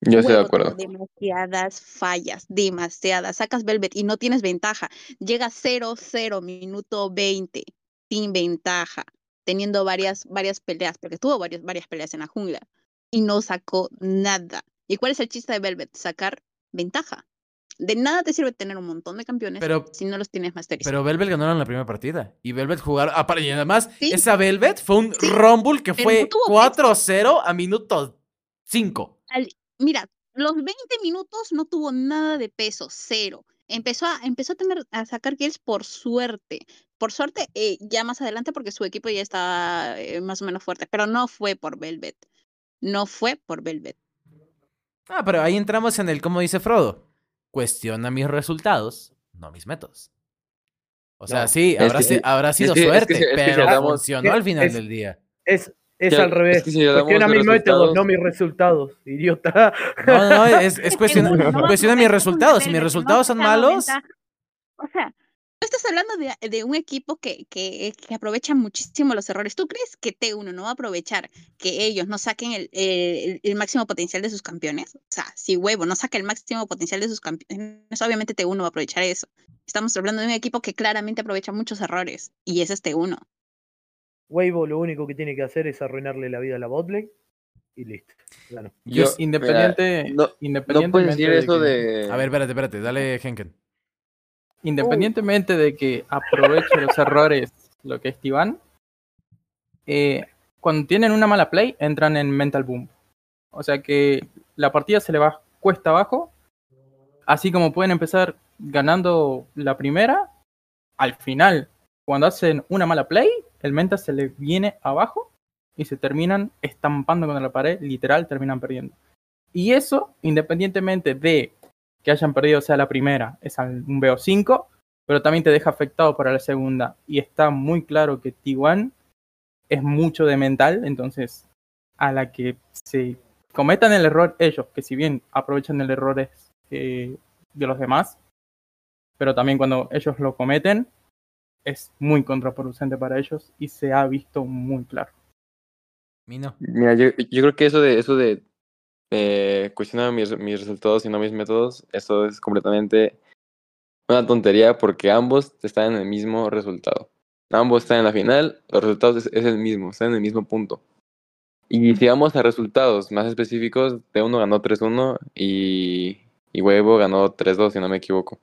Yo estoy de acuerdo. Demasiadas fallas, demasiadas. Sacas Velvet y no tienes ventaja. Llega 0-0, minuto 20, sin ventaja teniendo varias, varias peleas, porque tuvo varias, varias peleas en la jungla y no sacó nada. ¿Y cuál es el chiste de Velvet? Sacar ventaja. De nada te sirve tener un montón de campeones si no los tienes masterizados. Pero Velvet ganó en la primera partida. Y Velvet jugar. Ah, y además, esa Velvet fue un Rumble que fue 4-0 a minuto 5. mira, los 20 minutos no tuvo nada de peso, cero. Empezó a, empezó a tener a sacar kills por suerte, por suerte, eh, ya más adelante porque su equipo ya estaba eh, más o menos fuerte, pero no fue por Velvet. No fue por Velvet. Ah, pero ahí entramos en el, como dice Frodo, cuestiona mis resultados, no mis métodos. O sea, sí, habrá, sido suerte, pero funcionó al final del día. Es, es al revés. cuestiona mis métodos, no mis resultados, idiota. No, no, es, es (laughs) cuestiona, cuestiona mis resultados. Si mis resultados son malos. O sea, estás hablando de, un equipo que, que, aprovecha muchísimo los errores. ¿Tú crees que T1 no va a aprovechar que ellos no saquen el, el, máximo potencial de sus campeones? O sea, si Huevo no saca el máximo potencial de sus campeones, obviamente T1 va a aprovechar eso. Estamos hablando de un equipo que claramente aprovecha muchos errores y ese es T1. Huevo lo único que tiene que hacer es arruinarle la vida a la botlane y listo. Yo, independiente, no, independientemente eso de... A ver, espérate, espérate, dale Henken. Independientemente de que aproveche los errores lo que es Iván, eh, cuando tienen una mala play, entran en mental boom. O sea que la partida se le va cuesta abajo. Así como pueden empezar ganando la primera, al final, cuando hacen una mala play, el mental se le viene abajo y se terminan estampando contra la pared, literal, terminan perdiendo. Y eso, independientemente de que hayan perdido, sea la primera, es un BO5, pero también te deja afectado para la segunda. Y está muy claro que T1 es mucho de mental, entonces a la que se cometan el error ellos, que si bien aprovechan el error eh, de los demás, pero también cuando ellos lo cometen, es muy contraproducente para ellos y se ha visto muy claro. Mira, yo, yo creo que eso de eso de eh, cuestionar mis, mis resultados y no mis métodos, eso es completamente una tontería porque ambos están en el mismo resultado. Ambos están en la final, los resultados es, es el mismo, están en el mismo punto. Y si vamos a resultados más específicos, T1 ganó 3-1 y, y Huevo ganó 3-2, si no me equivoco.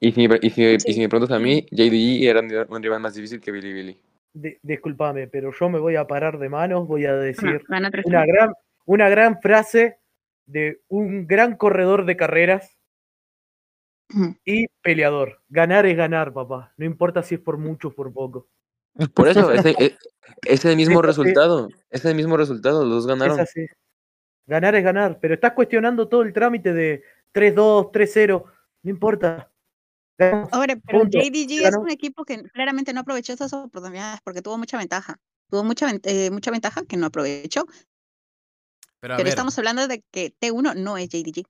Y si, y si, y si me preguntas a mí, JDG era un rival más difícil que Billy Billy. disculpame, pero yo me voy a parar de manos, voy a decir una, gran, una gran frase de un gran corredor de carreras y peleador. Ganar es ganar, papá. No importa si es por mucho o por poco. Por eso, es, (laughs) es el mismo resultado. Es el mismo resultado, los dos ganaron. Es así. Ganar es ganar, pero estás cuestionando todo el trámite de 3-2, 3-0. No importa. Ahora, pero JDG es un equipo que claramente no aprovechó esas oportunidades porque tuvo mucha ventaja. Tuvo mucha, eh, mucha ventaja que no aprovechó. Pero, estamos hablando de que T1 no es JDG.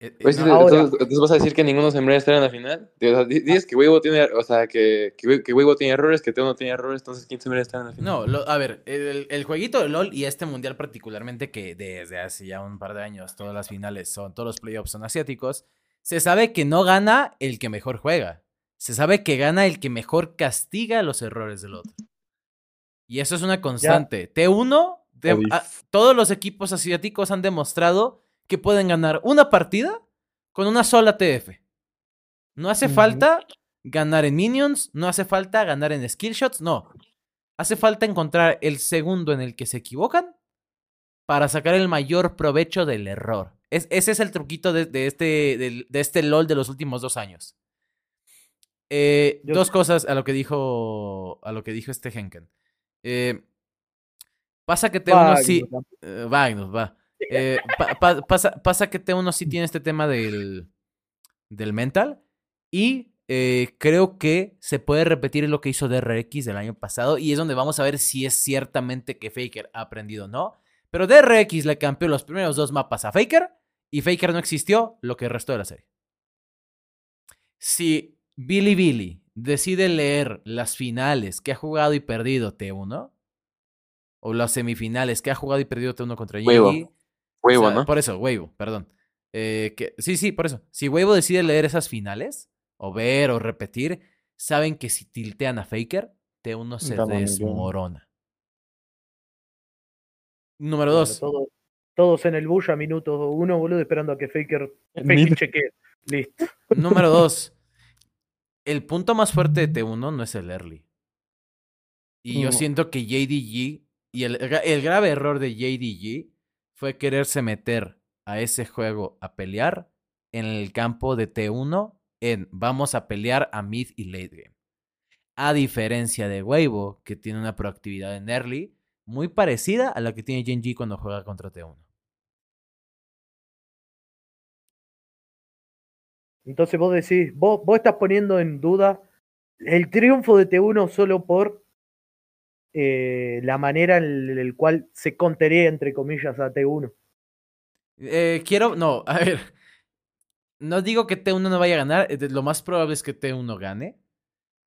Eh, eh, pues, entonces, vas a decir que ninguno se merece estar en la final. dices que Weibo tiene, o sea, que, que, tiene errores, que Teo tiene errores, entonces ¿quién se merece estar en la final? No, a ver, el, el, jueguito de LOL y este mundial particularmente, que desde hace ya un par de años todas las finales son, todos los playoffs son asiáticos, se sabe que no gana el que mejor juega. Se sabe que gana el que mejor castiga los errores del otro. Y eso es una constante. T1, todos los equipos asiáticos han demostrado que pueden ganar una partida con una sola TF. No hace falta ganar en minions, no hace falta ganar en skill shots, no. Hace falta encontrar el segundo en el que se equivocan para sacar el mayor provecho del error. ese es el truquito de, este, de, este LOL de los últimos dos años. Eh, dos cosas a lo que dijo a lo que dijo este Henken. Eh, pasa que te uno sí. va, va. Eh, pasa, pasa, que T1 sí tiene este tema del, del mental. Y eh, creo que se puede repetir lo que hizo DRX del año pasado. Y es donde vamos a ver si es ciertamente que Faker ha aprendido o no. Pero DRX le cambió los primeros dos mapas a Faker. Y Faker no existió lo que restó de la serie. Si Billy Billy decide leer las finales que ha jugado y perdido T1. O las semifinales que ha jugado y perdido T1 contra Yugi Huevo, ¿no? Por eso, Huevo, perdón. Eh, que, sí, sí, por eso. Si Huevo decide leer esas finales, o ver o repetir, saben que si tiltean a Faker, T1 se desmorona. Número dos. todos en el bush a minuto uno, boludo, esperando a que Faker, Faker chequee. Listo. Número (laughs) dos. El punto más fuerte de T1 no es el early. Y yo siento que JDG, y el, el grave error de JDG fue quererse meter a ese juego a pelear en el campo de T1 en vamos a pelear a mid y late game. A diferencia de Weibo, que tiene una proactividad en early muy parecida a la que tiene Genji cuando juega contra T1. Entonces vos decís, vos, vos estás poniendo en duda el triunfo de T1 solo por eh, la manera en la cual se contaría, entre comillas, a T1. Eh, quiero, no, a ver. No digo que T1 no vaya a ganar, eh, lo más probable es que T1 gane.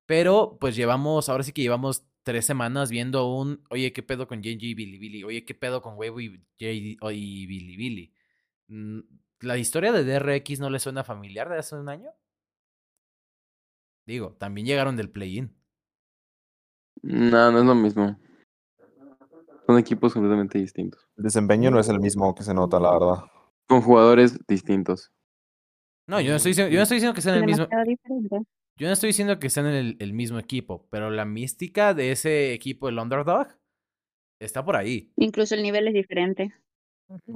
Pero pues llevamos, ahora sí que llevamos tres semanas viendo un, oye, ¿qué pedo con JJ y Billy Billy? Oye, ¿qué pedo con Huevo y, y Billy Billy? Mm, ¿La historia de DRX no le suena familiar de hace un año? Digo, también llegaron del play-in. No, no es lo mismo. Son equipos completamente distintos. El desempeño no es el mismo que se nota, la verdad. Con jugadores distintos. No, yo no estoy diciendo, yo no estoy diciendo que sean el mismo. Yo no estoy diciendo que sean el, el mismo equipo, pero la mística de ese equipo, el underdog, está por ahí. Incluso el nivel es diferente.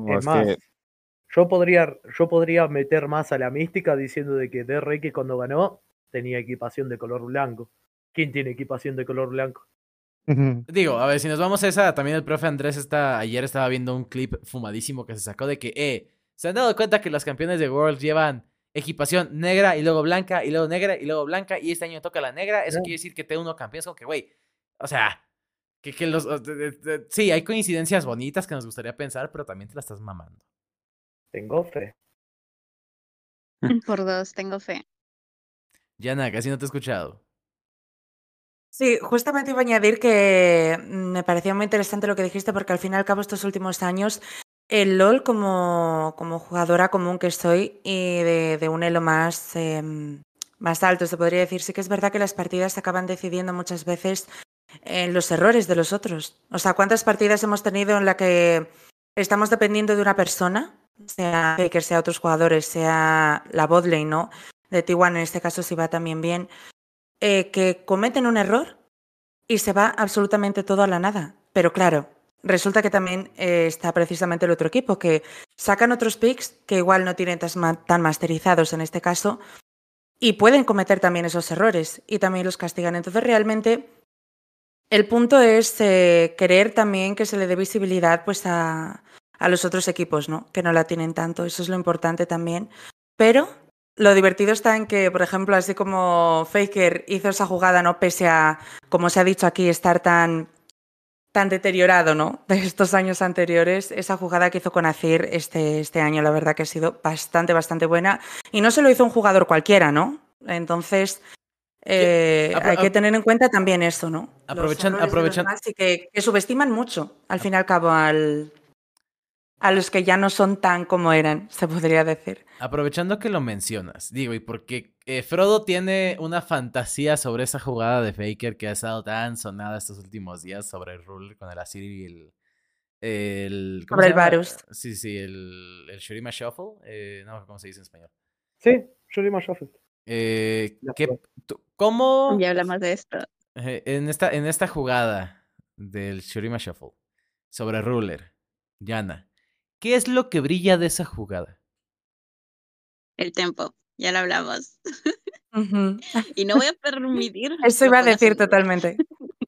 es más, yo, podría, yo podría meter más a la mística diciendo de que que cuando ganó tenía equipación de color blanco. ¿Quién tiene equipación de color blanco? Digo, a ver, si nos vamos a esa, también el profe Andrés está, ayer estaba viendo un clip fumadísimo que se sacó de que, eh, ¿se han dado cuenta que los campeones de World llevan equipación negra y luego blanca y luego negra y luego blanca y este año toca la negra? Eso quiere decir que T1 campeón es como que, güey, o sea, que, que los... sí, hay coincidencias bonitas que nos gustaría pensar, pero también te la estás mamando. Tengo fe. Por dos, tengo fe. Yana, casi no te he escuchado. Sí, justamente iba a añadir que me parecía muy interesante lo que dijiste, porque al fin y al cabo estos últimos años, el LOL como, como jugadora común que soy y de, un elo más, em, más alto, se podría decir, sí que es verdad que las partidas se acaban decidiendo muchas veces en los errores de los otros. O sea, ¿cuántas partidas hemos tenido en la que estamos dependiendo de una persona, sea Faker, sea otros jugadores, sea la botlane, ¿no? De T1 en este caso si va también bien, eh, que cometen un error y se va absolutamente todo a la nada. Pero claro, resulta que también eh, está precisamente el otro equipo, que sacan otros picks que igual no tienen tan masterizados en este caso y pueden cometer también esos errores y también los castigan. Entonces realmente el punto es eh, querer también que se le dé visibilidad pues a, a los otros equipos, ¿no? Que no la tienen tanto. Eso es lo importante también. Pero lo divertido está en que, por ejemplo, así como Faker hizo esa jugada, ¿no? Pese a, como se ha dicho aquí, estar tan, tan deteriorado, ¿no? (laughs) De estos años anteriores, esa jugada que hizo con Azir este, este año, la verdad que ha sido bastante, bastante buena. Y no se lo hizo un jugador cualquiera, ¿no? Entonces, eh, hay que tener en cuenta también eso, ¿no? Aprovechando, aprovechando. Y que, que, subestiman mucho, al fin y al cabo, al, a los que ya no son tan como eran, se podría decir. Aprovechando que lo mencionas, digo, y porque eh, Frodo tiene una fantasía sobre esa jugada de Faker que ha estado tan sonada estos últimos días sobre el rule con el Asir y el... el sobre el Varus. Sí, sí, el, el Shurima Shuffle. Eh, no, ¿cómo se dice en español? Sí, Shurima Shuffle. Eh, ¿qué, ¿Cómo...? Ya hablamos de esto. en, esta, en esta jugada del Shurima Shuffle sobre Ruler, Yana, ¿Qué es lo que brilla de esa jugada? El tempo, ya lo hablamos. (laughs) y no voy a (laughs) permitir. Eso iba a decir totalmente.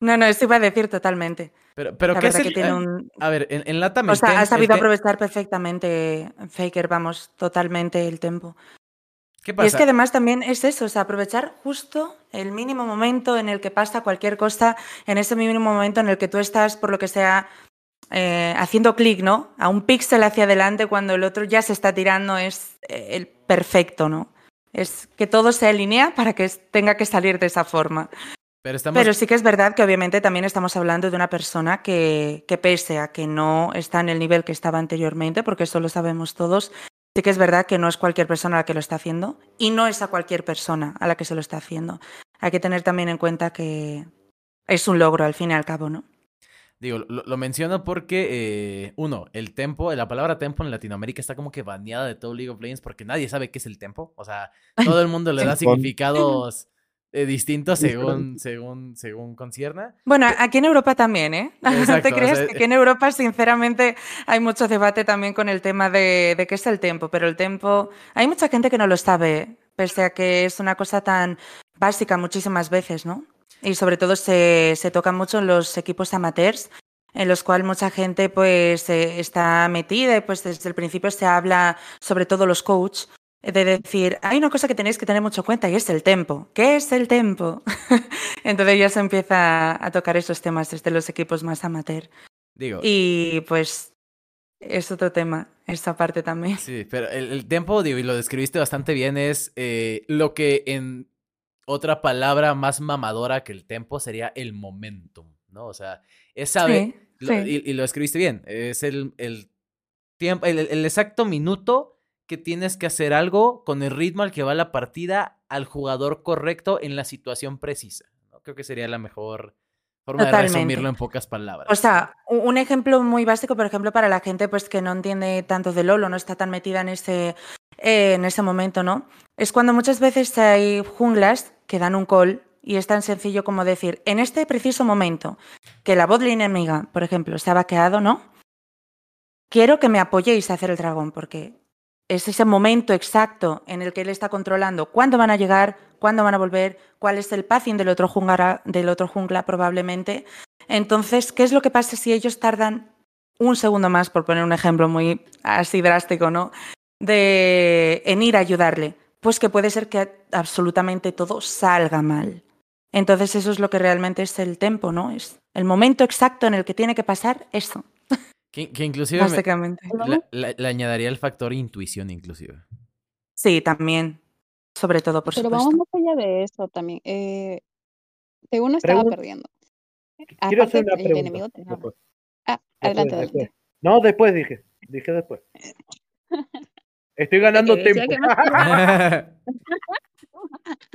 No, no, eso iba a decir totalmente. Pero, pero ¿qué es el, que tiene un... A ver, en, en Latam O sea, ha sabido aprovechar perfectamente Faker, vamos, totalmente el tempo. ¿Qué pasa? Y es que además también es eso, o sea, aprovechar justo el mínimo momento en el que pasa cualquier cosa, en ese mínimo momento en el que tú estás, por lo que sea, eh, haciendo clic, ¿no? A un píxel hacia adelante cuando el otro ya se está tirando es eh, el perfecto, ¿no? Es que todo se alinea para que tenga que salir de esa forma. Pero, sí que es verdad que obviamente también estamos hablando de una persona que, que pese a que no está en el nivel que estaba anteriormente, porque eso lo sabemos todos, sí que es verdad que no es cualquier persona a la que lo está haciendo y no es a cualquier persona a la que se lo está haciendo. Hay que tener también en cuenta que es un logro al fin y al cabo, ¿no? Digo, lo, menciono porque, eh, uno, el tempo, la palabra tempo en Latinoamérica está como que baneada de todo League of Legends porque nadie sabe qué es el tempo. O sea, todo el mundo le (laughs) da significados eh, distintos según, según, según concierna. Bueno, aquí en Europa también, ¿eh? no te creas que aquí en Europa, sinceramente, hay mucho debate también con el tema de, de qué es el tempo, pero el tempo, hay mucha gente que no lo sabe, pese a que es una cosa tan básica muchísimas veces, ¿no? Y sobre todo se, se toca mucho en los equipos amateurs, en los cuales mucha gente pues eh, está metida y pues desde el principio se habla, sobre todo los coaches, de decir, hay una cosa que tenéis que tener mucho en cuenta y es el tempo. ¿Qué es el tempo? (laughs) Entonces ya se empieza a tocar esos temas desde los equipos más amateur. Digo. Y pues es otro tema, esta parte también. Sí, pero el, el tempo, digo, y lo describiste bastante bien, es eh, lo que en otra palabra más mamadora que el tempo sería el momentum, ¿no? O sea, es sabe, y, lo escribiste bien, es el, el tiempo, el, exacto minuto que tienes que hacer algo con el ritmo al que va la partida al jugador correcto en la situación precisa. ¿no? Creo que sería la mejor forma de resumirlo en pocas palabras. O sea, un ejemplo muy básico, por ejemplo, para la gente pues que no entiende tanto de LOL o no está tan metida en ese, eh, en ese momento, ¿no? Es cuando muchas veces hay junglas que dan un call Y es tan sencillo como decir, en este preciso momento que la botlane enemiga, por ejemplo, se ha vaqueado, ¿no? Quiero que me apoyéis a hacer el dragón, porque es ese momento exacto en el que él está controlando cuándo van a llegar, cuándo van a volver, cuál es el pathing del otro, jungla, del otro jungla probablemente. Entonces, ¿qué es lo que pasa si ellos tardan un segundo más, por poner un ejemplo muy así drástico, ¿no? De en ir a ayudarle. Pues que puede ser que absolutamente todo salga mal. Entonces eso es lo que realmente es el tempo, ¿no? Es el momento exacto en el que tiene que pasar eso. (laughs) Que, inclusive Básicamente. le añadiría el factor intuición, inclusive. Sí, también. Sobre todo, por Pero supuesto. vamos más allá de eso también. Eh, uno estaba perdiendo. Quiero hacer una pregunta. Ah, adelante, No, después dije. Dije después. (laughs) Estoy ganando tiempo. (laughs) (laughs)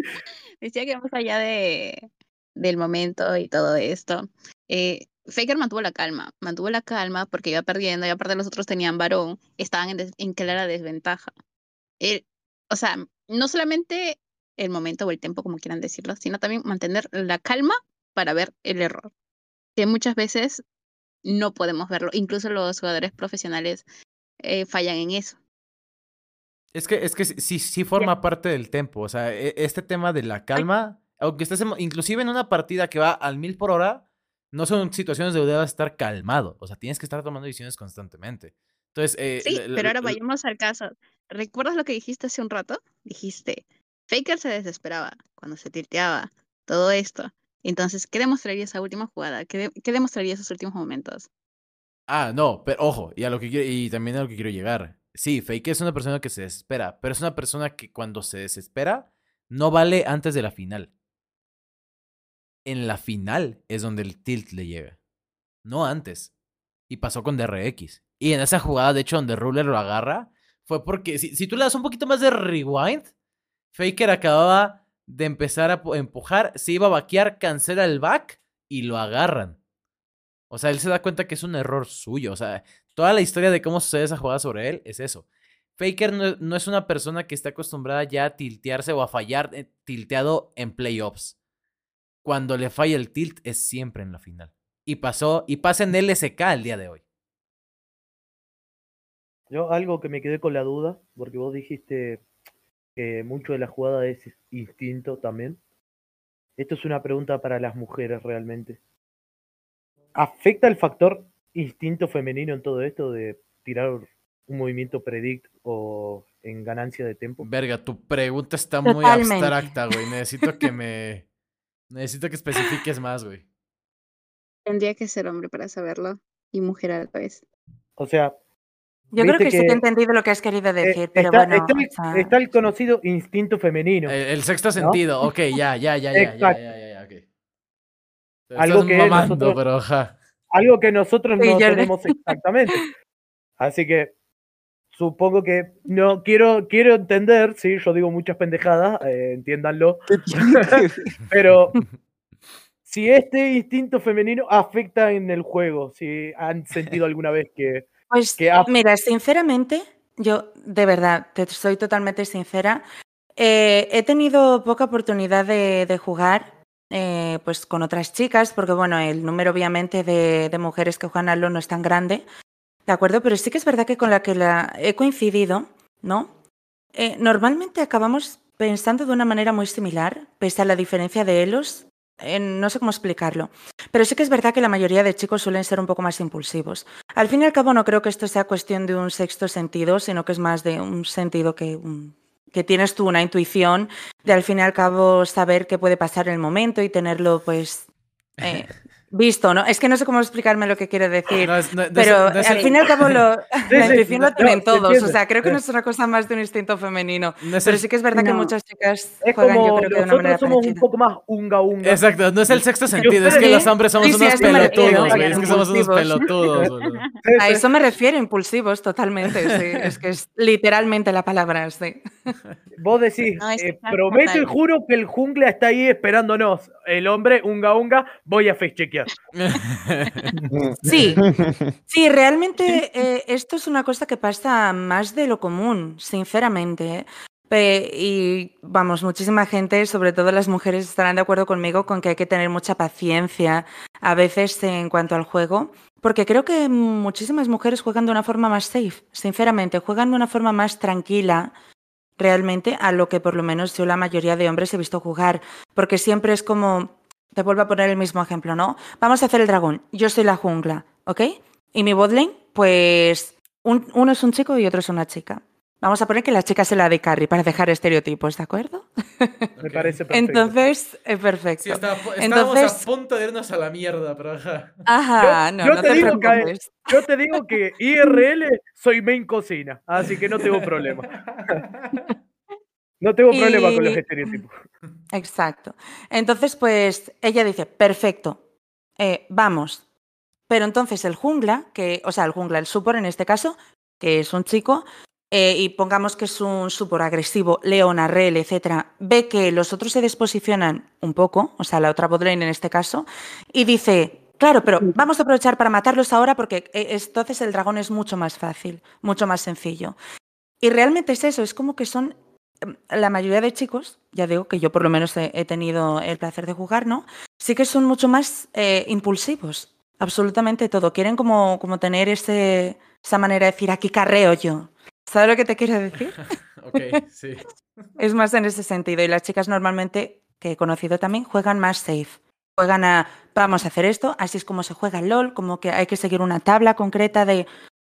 Decía que más allá de, del momento y todo esto, eh, Faker mantuvo la calma, mantuvo la calma porque iba perdiendo y aparte los otros tenían varón, estaban en, en clara desventaja. o sea, no solamente el momento o el tiempo, como quieran decirlo, sino también mantener la calma para ver el error, que muchas veces no podemos verlo, incluso los jugadores profesionales eh, fallan en eso. Es que, es que sí, sí forma parte del tempo. O sea, e, este tema de la calma, aunque estés inclusive en una partida que va al mil por hora, no son situaciones donde debas estar calmado. O sea, tienes que estar tomando decisiones constantemente. Entonces, eh, sí, pero ahora vayamos al caso. ¿Recuerdas lo que dijiste hace un rato? Dijiste, Faker se desesperaba cuando se tilteaba, todo esto. Entonces, ¿qué demostraría esa última jugada? ¿Qué, qué demostraría esos últimos momentos? Ah, no, pero ojo, y, a lo que y también a lo que quiero llegar. Sí, Fake es una persona que se desespera, pero es una persona que cuando se desespera no vale antes de la final. En la final es donde el tilt le llega, no antes. Y pasó con DRX. Y en esa jugada, de hecho, donde Ruler lo agarra, fue porque si, si tú le das un poquito más de rewind, Faker acababa de empezar a empujar, se iba a vaquear, cancela el back y lo agarran. O sea, él se da cuenta que es un error suyo. O sea, Toda la historia de cómo sucede esa jugada sobre él es eso. Faker no, es una persona que esté acostumbrada ya a tiltearse o a fallar eh, tilteado en playoffs. Cuando le falla el tilt es siempre en la final. Y pasó, y pasa en LSK el día de hoy. Yo algo que me quedé con la duda, porque vos dijiste que mucho de la jugada es instinto también. Esto es una pregunta para las mujeres realmente. ¿Afecta el factor instinto femenino en todo esto de tirar un movimiento predict o en ganancia de tiempo? Verga, tu pregunta está muy abstracta, güey. Necesito que me. Necesito que especifiques más, güey. Tendría que ser hombre para saberlo y mujer a la vez. O sea. Yo creo que, sí que he entendido lo que has querido eh, decir, pero bueno. Está, el conocido instinto femenino. El, sexto sentido, ok, ya, ya, ya, ya, ya, ya, ya, okay. Algo que mamando, pero algo que nosotros no tenemos (laughs) exactamente. Así que supongo que no quiero quiero entender, sí, yo digo muchas pendejadas, eh, entiéndanlo. (laughs) Pero si este instinto femenino afecta en el juego, si han sentido alguna vez que pues mira, sinceramente, yo de verdad, te soy totalmente sincera. Eh, he tenido poca oportunidad de jugar eh, pues con otras chicas, porque bueno, el número obviamente de, mujeres que juegan a LO no es tan grande, ¿de acuerdo? Pero sí que es verdad que con la que la he coincidido, ¿no? Eh, normalmente acabamos pensando de una manera muy similar, pese a la diferencia de elos. no sé cómo explicarlo, pero sí que es verdad que la mayoría de chicos suelen ser un poco más impulsivos. Al fin y al cabo no creo que esto sea cuestión de un sexto sentido, sino que es más de un sentido que un que tienes tú una intuición de al fin y al cabo saber qué puede pasar en el momento y tenerlo pues eh, (laughs) visto, ¿no? Es que no sé cómo explicarme lo que quiere decir, pero al fin y al cabo lo, (laughs) la intuición lo tienen todos, o sea, creo que no es una cosa más de un instinto femenino, pero sí que es verdad que muchas chicas juegan yo creo que de una manera somos un poco más unga unga. Exacto, no es el sexto sentido, es que los hombres somos unos pelotudos, es que somos unos pelotudos. (laughs) A eso me refiero, impulsivos, totalmente, sí, es que es literalmente la palabra, sí. Vos decís, eh, prometo y juro que el jungla está ahí esperándonos, el hombre unga unga, voy a chequear. (laughs) Sí, (laughs) sí, realmente eh, esto es una cosa que pasa más de lo común, sinceramente. ¿eh? y vamos, muchísima gente, sobre todo las mujeres, estarán de acuerdo conmigo con que hay que tener mucha paciencia a veces en cuanto al juego, porque creo que muchísimas mujeres juegan de una forma más safe, sinceramente, juegan de una forma más tranquila realmente a lo que por lo menos yo la mayoría de hombres he visto jugar, porque siempre es como, te vuelvo a poner el mismo ejemplo, ¿no? Vamos a hacer el dragón, yo soy la jungla, ¿ok? Y mi botlane, pues uno es un chico y otro es una chica. Vamos a poner que la chica se la de carry para dejar estereotipos, ¿de acuerdo? (laughs) Me parece perfecto. Entonces, es perfecto. Sí, está, estábamos a punto de irnos a la mierda, pero ajá. Ajá, no, no te, preocupes. yo te digo que (laughs) IRL soy main cocina, así que no tengo problema. No tengo problema con los estereotipos. Exacto. Entonces, pues ella dice, perfecto, eh, vamos. Pero entonces el jungla, que, o sea, el jungla, el support en este caso, que es un chico, eh, y pongamos que es un super agresivo, León, Arrel, etcétera, ve que los otros se desposicionan un poco, o sea, la otra bodlane en este caso, y dice, claro, pero vamos a aprovechar para matarlos ahora porque eh, entonces el dragón es mucho más fácil, mucho más sencillo. Y realmente es eso, es como que son em, la mayoría de chicos, ya digo que yo por lo menos he, tenido el placer de jugar, ¿no? Sí que son mucho más eh, impulsivos, absolutamente todo. Quieren como, como tener ese, esa manera de decir, aquí carreo yo, ¿Sabes lo que te quiero decir? (laughs) ok, sí. Es más en ese sentido. Y las chicas normalmente, que he conocido también, juegan más safe. Juegan a, vamos a hacer esto, así es como se juega el LOL, como que hay que seguir una tabla concreta de,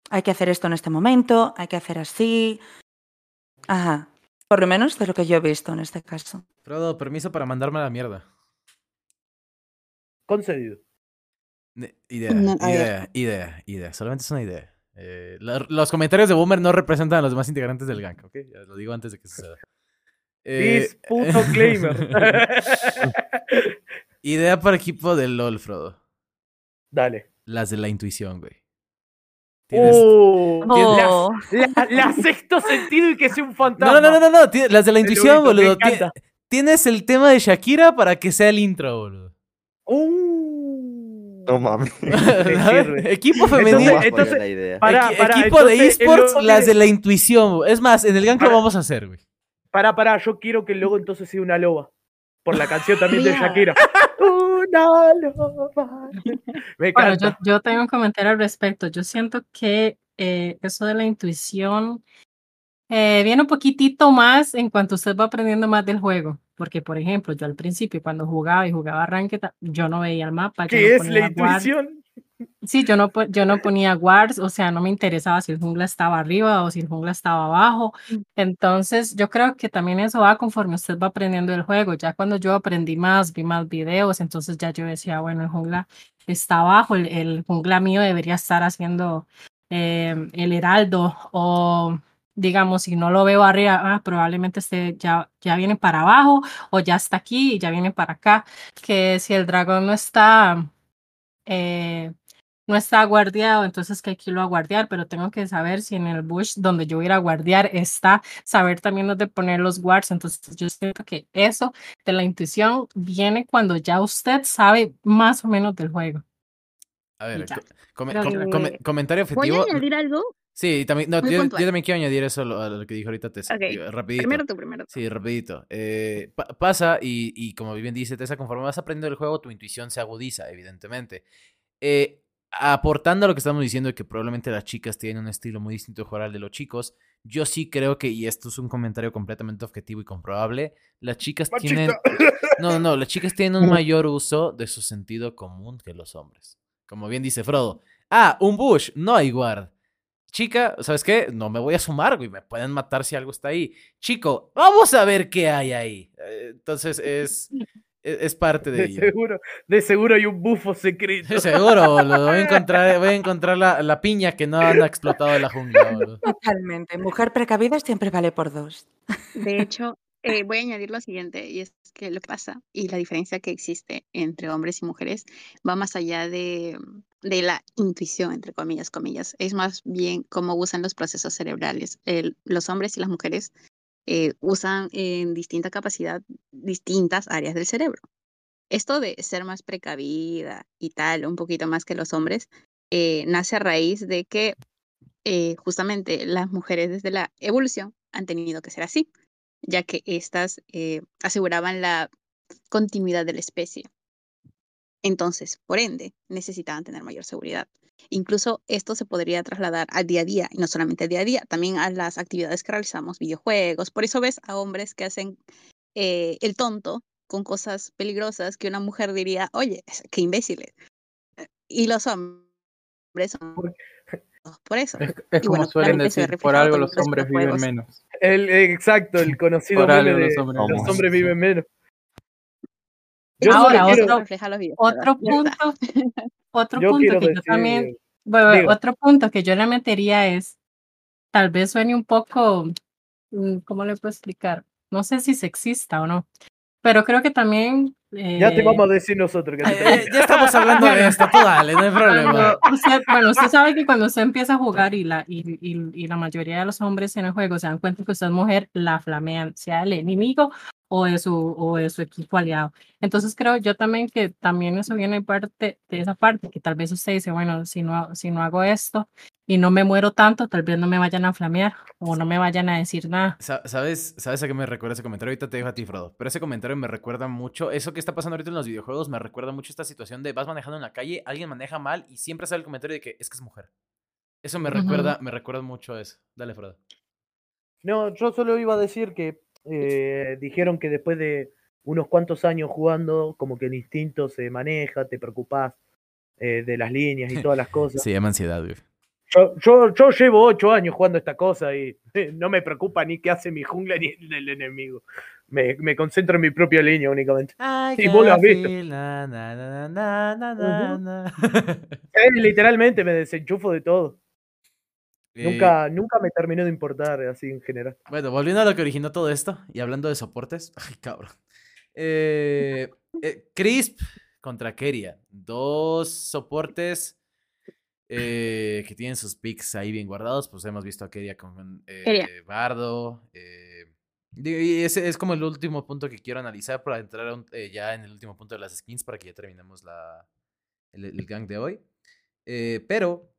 hay que hacer esto en este momento, hay que hacer así. Ajá. Por lo menos de lo que yo he visto en este caso. Frodo, permiso para mandarme a la mierda. Concedido. Idea, idea, idea, idea. Solamente es una idea. Eh, los comentarios de Boomer no representan a los demás integrantes del gang, ¿ok? Ya lo digo antes de que suceda. (laughs) Eh, puto claimer. (laughs) idea para equipo del LOL, Frodo. Dale. Las de la intuición, güey. Oh, La, sexto sentido y que sea un fantasma. No, no, no, no, las de la intuición, boludo. Tienes el tema de Shakira para que sea el intro, boludo. Uh. No mames. (laughs) (laughs) equipo femenino. Entonces, para, equipo de esports, las de la intuición. Es más, en el gank lo vamos a hacer, güey. Para, para, yo quiero que el logo entonces sea una loba. Por la canción también de (laughs) Shakira. una loba. bueno, yo, yo, tengo un comentario al respecto. Yo siento que eh, eso de la intuición eh, viene un poquitito más en cuanto usted va aprendiendo más del juego. Porque, por ejemplo, yo al principio, cuando jugaba y jugaba Ranked, yo no veía el mapa. ¿Qué es la intuición? Sí, yo no, yo no (laughs) ponía guards, o sea, no me interesaba si el jungla estaba arriba o si el jungla estaba abajo. Mm. Entonces, yo creo que también eso va conforme usted va aprendiendo el juego. Ya cuando yo aprendí más, vi más videos, entonces ya yo decía, bueno, el jungla está abajo, el, jungla mío debería estar haciendo eh, el heraldo o digamos, si no lo veo arriba, ah, probablemente esté, ya, ya viene para abajo o ya está aquí y ya viene para acá. Que si el dragón no está, eh, no está guardiado, entonces que aquí lo a guardiar, pero tengo que saber si en el bush donde yo voy a ir a guardiar está, saber también dónde poner los guards. Entonces yo siento que eso de la intuición viene cuando ya usted sabe más o menos del juego. A ver, comentario efectivo. ¿Voy a añadir algo? Sí, también, no, yo, también quiero añadir eso a lo, que dijo ahorita Tessa. rapidito. Primero tú, primero Sí, rapidito. Eh, pasa y, y, como bien dice Tessa, conforme vas aprendiendo el juego, tu intuición se agudiza, evidentemente. Eh, aportando a lo que estamos diciendo que probablemente las chicas tienen un estilo muy distinto de jugar al de los chicos, yo sí creo que, y esto es un comentario completamente objetivo y comprobable, las chicas tienen... No, no, las chicas tienen un (laughs) mayor uso de su sentido común que los hombres. Como bien dice Frodo. Ah, un bush, no hay guard chica, ¿sabes qué? No me voy a sumar, güey, me pueden matar si algo está ahí. Chico, vamos a ver qué hay ahí. Eh, entonces es, (laughs) e, es, parte de, de Seguro, de seguro hay un bufo secreto. De seguro, boludo. Voy a (laughs) encontrar, voy a encontrar la, la piña que no han explotado de la jungla, boludo. Totalmente. Mujer precavida siempre vale por dos. De hecho, eh, voy a añadir lo siguiente, y es que pasa, y la diferencia que existe entre hombres y mujeres va más allá de, de la intuición, entre comillas, comillas. Es más bien cómo usan los procesos cerebrales. los hombres y las mujeres eh, usan en distinta capacidad distintas áreas del cerebro. Esto de ser más precavida y tal, un poquito más que los hombres, eh, nace a raíz de que justamente las mujeres desde la evolución han tenido que ser así ya que éstas eh, aseguraban la continuidad de la especie. Entonces, por ende, necesitaban tener mayor seguridad. Incluso esto se podría trasladar al día a día, y no solamente al día a día, también a las actividades que realizamos, videojuegos. Por eso ves a hombres que hacen eh, el tonto con cosas peligrosas que una mujer diría, oye, qué imbéciles. Y los hombres son por eso. Es, como suelen decir, por algo los hombres viven menos. El, exacto, el conocido meme de los hombres, viven menos. Ahora, otro, otro punto, (laughs) otro punto que yo también, bueno, otro punto que yo le metería es, tal vez suene un poco, mm, ¿cómo le puedo explicar? No sé si sexista o no, pero creo que también ya te eh, vamos a decir nosotros. Que eh, ya estamos hablando de esto, tú dale, no hay problema. bueno, usted sabe que cuando usted empieza a jugar y la, y, y, la mayoría de los hombres en el juego se dan cuenta que usted es mujer, la flamean, sea el enemigo o de su, o de su equipo aliado. Entonces creo yo también que también eso viene parte de esa parte, que tal vez usted dice, bueno, si no, si no hago esto y no me muero tanto, tal vez no me vayan a flamear o no me vayan a decir nada. ¿Sabes, ¿Sabes a qué me recuerda ese comentario? Ahorita te dejo a ti, Frodo. Pero ese comentario me recuerda mucho, eso que está pasando ahorita en los videojuegos, me recuerda mucho esta situación de vas manejando en la calle, alguien maneja mal y siempre sale el comentario de que es que es mujer. Eso me recuerda, me recuerda mucho a eso. Dale, Frodo. No, yo solo iba a decir que eh, dijeron que después de unos cuantos años jugando, como que el instinto se maneja, te preocupas eh, de las líneas y (laughs) todas las cosas. Se llama ansiedad, Yo, yo, yo, llevo ocho años jugando esta cosa y (laughs) no me preocupa ni qué hace mi jungla ni el, enemigo. Me, me, concentro en mi propia línea únicamente. y vos lo has visto. (laughs) literalmente me desenchufo de todo. Nunca, eh, nunca me terminó de importar así en general. Bueno, volviendo a lo que originó todo esto y hablando de soportes. (laughs) Ay, cabrón. Eh, eh, Crisp contra Keria. Dos soportes que tienen sus picks ahí bien guardados. Pues hemos visto a Keria con Bardo. y ese es como el último punto que quiero analizar para entrar ya en el último punto de las skins para que ya terminemos la, el gang de hoy. pero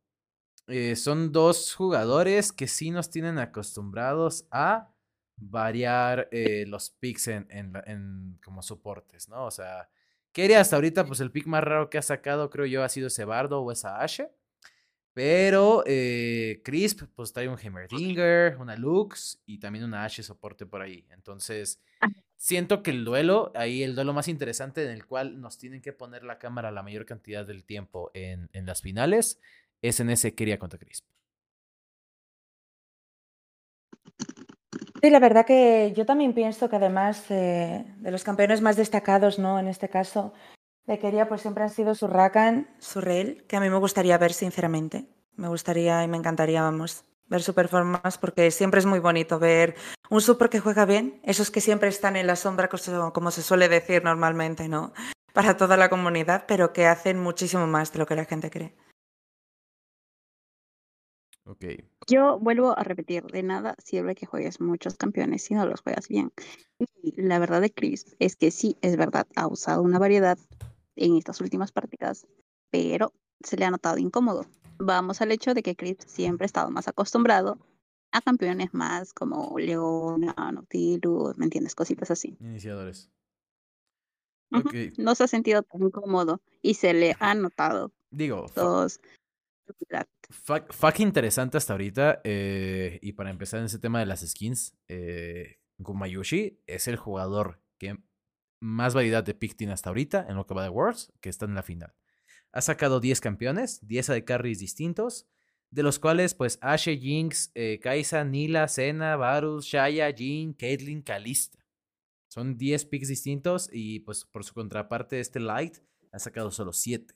eh, son dos jugadores que sí nos tienen acostumbrados a variar eh, los picks en, en, como soportes, ¿no? O sea, Kerry hasta ahorita, pues el pick más raro que ha sacado, creo yo, ha sido ese Bardo o esa Ashe. Pero eh, Crisp, pues trae un Heimerdinger, una Lux y también una Ashe soporte por ahí. Entonces, siento que el duelo, ahí el duelo más interesante en el cual nos tienen que poner la cámara la mayor cantidad del tiempo en, en las finales, SNS quería contra Crisp. Sí, la verdad que yo también pienso que además de los campeones más destacados, ¿no? En este caso, de Keria, pues siempre han sido su Rakan, su que a mí me gustaría ver, sinceramente. Me gustaría y me encantaría, vamos, ver su performance, porque siempre es muy bonito ver un super que juega bien, esos que siempre están en la sombra, como se suele decir normalmente, ¿no? Para toda la comunidad, pero que hacen muchísimo más de lo que la gente cree. Yo vuelvo a repetir, de nada sirve que juegues muchos campeones si no los juegas bien. Y la verdad de Chris es que sí, es verdad, ha usado una variedad en estas últimas partidas, pero se le ha notado incómodo. Vamos al hecho de que Chris siempre ha estado más acostumbrado a campeones más como Leona, Nautilus, ¿me entiendes? Cositas así. Iniciadores. No se ha sentido tan cómodo y se le ha notado. Digo, dos Fuck, interesante hasta ahorita. Eh, y para empezar en ese tema de las skins, eh, Gumayushi es el jugador que más variedad de pick tiene hasta ahorita en lo que va de Worlds, que está en la final. Ha sacado 10 campeones, 10 de carries distintos, de los cuales pues Ashe, Jinx, eh, Kaisa, Nila, Sena, Varus, Shaya, Jin, Caitlyn, Kalista. Son 10 picks distintos y pues por su contraparte este Light ha sacado solo 7.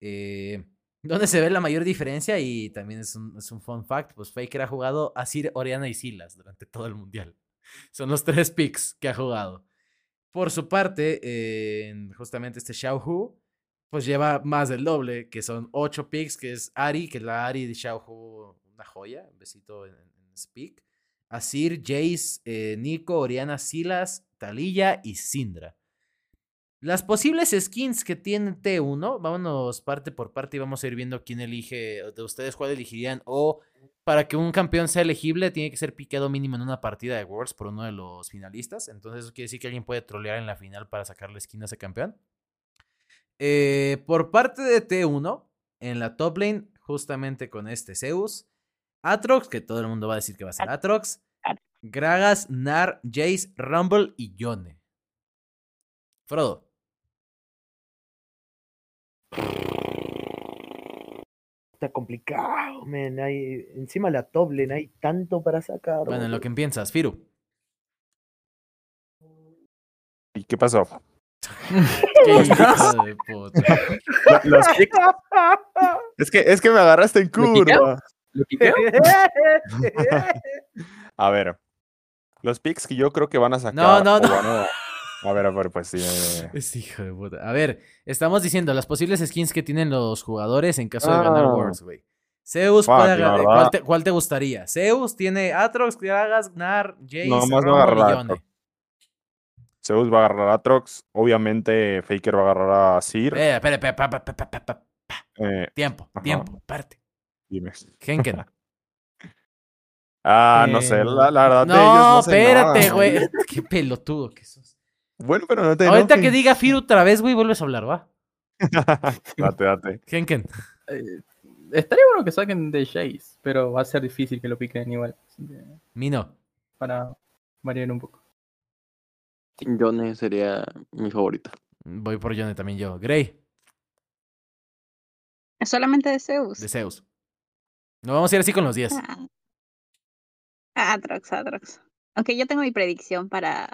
Eh, donde se ve la mayor diferencia y también es un, es un fun fact, pues Faker ha jugado a Sir, Oriana y Silas durante todo el mundial. (laughs) Son los tres picks que ha jugado. Por su parte, justamente este Xiao Hu, pues lleva más del doble, que son ocho picks, que es Ari, que es la Ari de Xiao Hu, una joya, un besito en, en Speak. Asir, Jace, eh, Nico, Oriana, Silas, Talilla y Sindra. Las posibles skins que tiene T1, vámonos parte por parte y vamos a ir viendo quién elige, de ustedes cuál elegirían. O para que un campeón sea elegible, tiene que ser piqueado mínimo en una partida de Worlds por uno de los finalistas. Entonces, eso quiere decir que alguien puede trolear en la final para sacarle skin a ese campeón. Eh, por parte de T1, en la top lane, justamente con este Zeus, Atrox, que todo el mundo va a decir que va a ser Atrox, Gragas, Nar, Jace, Rumble y Yone. Frodo. Está complicado, men. Hay, encima la top lane hay tanto para sacar. Bueno, en lo que piensas, Firu. ¿Y qué pasó? (laughs) Qué hijo de puta. Los picks. (laughs) Es que, es que me agarraste en curva. ¿Lo piqueo? (laughs) A ver. Los picks que yo creo que van a sacar. No, no, no. (laughs) a- ver, a ver, pues sí. eh, Es hijo de puta. A ver, estamos diciendo las posibles skins que tienen los jugadores en caso de ganar Ah. Worlds, güey. Zeus Fuck, puede agarrar-. ¿cuál, te, cuál te gustaría? Zeus tiene Atrox, Gragas, Gnar, Jace, No, más va a Rumble y agarrar Yone. Atrox. Zeus va a agarrar a Atrox. Obviamente, Faker va a agarrar a Sir. Espera, espera, espera, pa. Eh, Tiempo, Ajá. tiempo, parte. dime. Henken. (laughs) Ah, no Eh, sé, la, la verdad. de ellos No, no sé espérate, güey. (laughs) Qué pelotudo que sos. Bueno, pero no te Ahorita que diga Firu otra vez, güey, vuelves a hablar, ¿va? (laughs) date, date. Henken. Eh, estaría bueno que saquen de Jace, pero va a ser difícil que lo piquen igual. Mino. para variar un poco. Yone sería mi favorita. Voy por Yone también yo. Grey, Es solamente de Zeus. de Zeus. Nos vamos a ir así con los 10. Ah. Atrox, Atrox. Aunque yo tengo mi predicción para.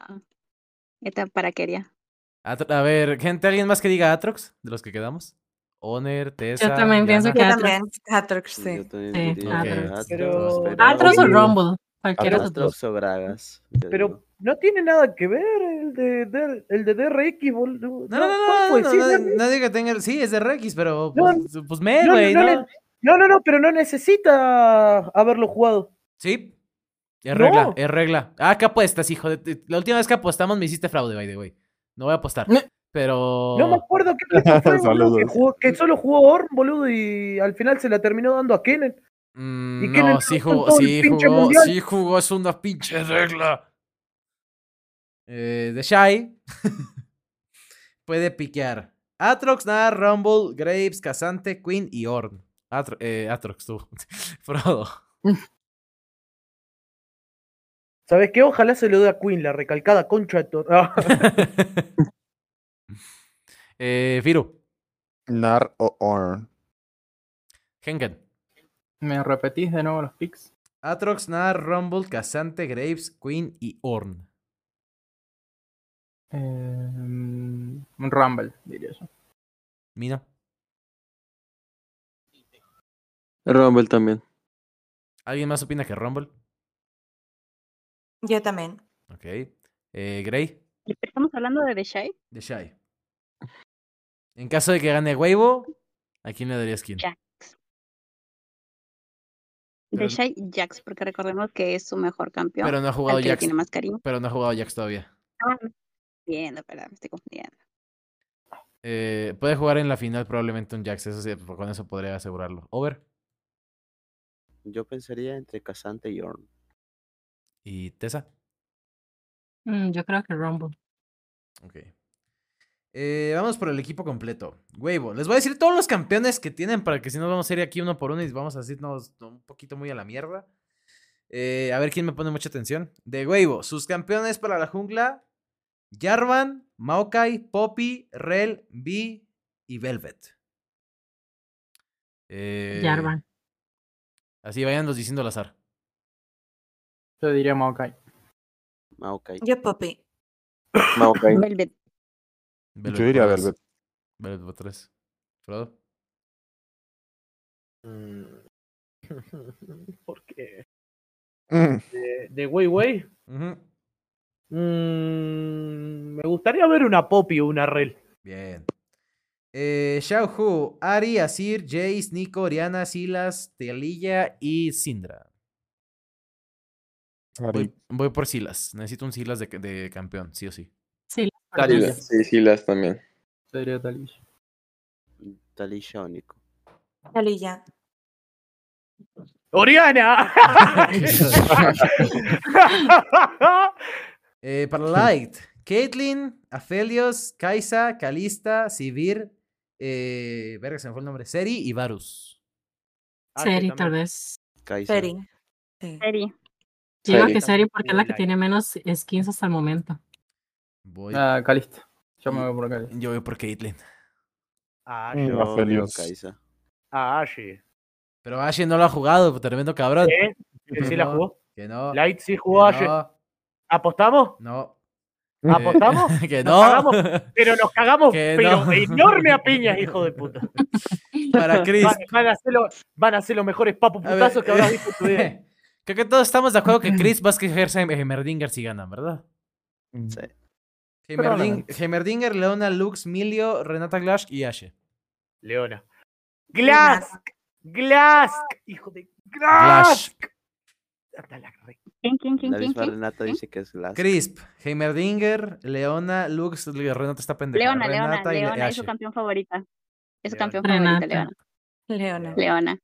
Esta para. Atro- A ver, gente, ¿alguien más que diga Atrox de los que quedamos? Oner, Tessa. también pienso que Yo Atrox. también, Atrox, sí. Yo también Sí, Atrox. Atrox, Pero- o Rumble. Cualquiera de los o Gragas. yo Pero digo. no tiene nada que ver el de, de- el de DRX, boludo. No, no, no, ¿cuál no, no, Sí, no, que tenga. Sí, es de Rex, pero No, pues, pues me, no, güey, no ¿no? le- no, no, no, pero no necesita haberlo jugado. Sí. Es No. regla, es regla. Ah, ¿qué apuestas, hijo? de- La última vez que apostamos me hiciste fraude, by the way. No voy a apostar. Pero... No me acuerdo qué fue, (laughs) boludo, que, Saludos. jugó- que solo jugó Orn, boludo, y al final se la terminó dando a Kenneth. Mm, ¿Y quién no, sí jugó, sí jugó, mundial? sí jugó, es una pinche regla. Eh, de Shy (laughs) puede piquear Atrox, Nar, Rumble, Graves, Casante, Queen y Orn. Atro- eh, Atrox, tú. (laughs) Frodo. ¿Sabes qué? Ojalá se lo dé a Queen, la recalcada concha Ah, (laughs) (laughs) eh, Firu. Nar o Orn. Hengen. ¿Me repetís de nuevo los picks? Atrox, Nar, Rumble, Casante, Graves, Queen y Orn. Eh, un Rumble, diría yo. Mina. Rumble también. ¿Alguien más opina que Rumble? Yo también. Ok. Eh, Grey. Estamos hablando de The Shy. De Shy. En caso de que gane Weibo, ¿a quién le darías quién? Jax. Pero- The Shy Jax, porque recordemos que es su mejor campeón. Pero no ha jugado Jax. tiene más cariño. Pero no ha jugado Jax todavía. Ah, Viendo, espera, me estoy confundiendo. Eh, puede jugar en la final probablemente un Jax, eso sí, con eso podría asegurarlo. Over Yo pensaría entre Casante y Orn. Y Tessa. Mm, yo creo que Rumble. Ok. Eh, vamos por el equipo completo. Weibo. Les voy a decir todos los campeones que tienen para que si no vamos a ir aquí uno por uno y vamos a decirnos un poquito muy a la mierda. Eh, a ver quién me pone mucha atención. De Weibo. Sus campeones para la jungla. Jarvan, Maokai, Poppy, Rel, Vi y Velvet. Eh, Jarvan. Así vayan diciendo al azar. Yo diría Maokai. Maokai. Yo Poppy. Maokai. (laughs) Velvet. Velvet Yo diría. Velvet. Velvet por tres. Frodo. mm. (laughs) ¿Por qué? Mm, De, de Wei Wei. Mm, me gustaría ver una Poppy o una Rel. Bien. Eh, Xiao Hu, Ari, Asir, Jace, Nico, Oriana, Silas, Telilla y Sindra. Voy, voy por Silas. Necesito un Silas de, de campeón, sí o sí. Sí, Talilla. Sí, sí, las también. Sería Talilla. Talillónico. Talilla. ¡Oriana! (laughs) Eh, para Light, Caitlyn, Aphelios, Kaisa, Kalista, Sivir, eh, verga, se me fue el nombre, Seri y Varus. Seri, tal vez. Kaiser. Feri. Sí. Seri. Yo digo que Seri porque es la que tiene menos skins hasta el momento. Voy, Ah, Calista. Yo me voy por Calista. yo voy por Caitlyn. Ah, Mm. Yo. Kaisa. Ah, Ashe. Pero Ashe no lo ha jugado, tremendo cabrón. ¿Eh? ¿Que sí la jugó? Que no. Light sí jugó Ashe. no, ¿Apostamos? no. ¿Apostamos? Eh, (laughs) que ¿Nos no. cagamos? Pero nos cagamos, Que pero no. enorme a piñas, hijo de puta. (laughs) Para Chris. Van, van a ser lo- van a ser los mejores ver, putazos que habrás visto en tu vida. (laughs) Creo que todos estamos de acuerdo que Chris va a escoger Heimerdinger si ganan, ¿verdad? Sí. Heimerding-. Heimerdinger, Leona, Lux, Milio, Renata Glash y Ashe. Leona. Glask. Glask. Hijo de Glask. ¿Quién, quién, quién, La quién? misma quién? Renata dice que es Glass. Crisp, Heimerdinger, Leona, Lux, Renata está pendeja. Leona, Leona, Renata y Leona, es su campeón favorita. Es su Leona. campeón favorita. Leona. Leona. Leona.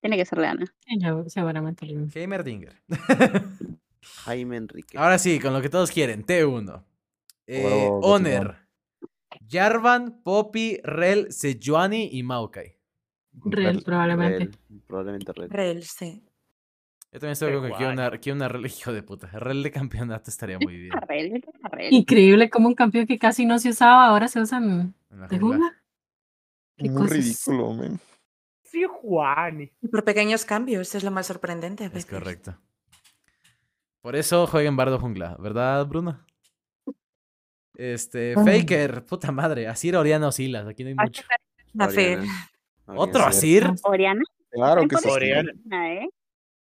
Tiene que ser Leona. Sí, yo seguramente lo Heimerdinger. (laughs) Jaime Enrique. Ahora sí, con lo que todos quieren. T1. Eh, Huevo, Honor. Jarvan, Poppy, Rel, Sejuani y Maokai. Rel, probablemente. Rel, probablemente Red. Rel, sí. Yo también estoy acuerdo que quiero una, quiero una Rel, (laughs) hijo de puta. Rel de campeonato estaría muy bien. Arrel, arrel. Increíble como un campeón que casi no se usaba, ahora se usan en la de jungla. Muy ridículo, men. Sí, Juani. Y por pequeños cambios, es lo más sorprendente a Es correcto. Por eso jueguen Bardo Jungla, ¿verdad, Bruno? Este, Faker, puta madre, Asir, Oriana o Silas, aquí no hay mucho. Oriana. ¿Otro. Asir? Oriana. Claro que sí. Oriana.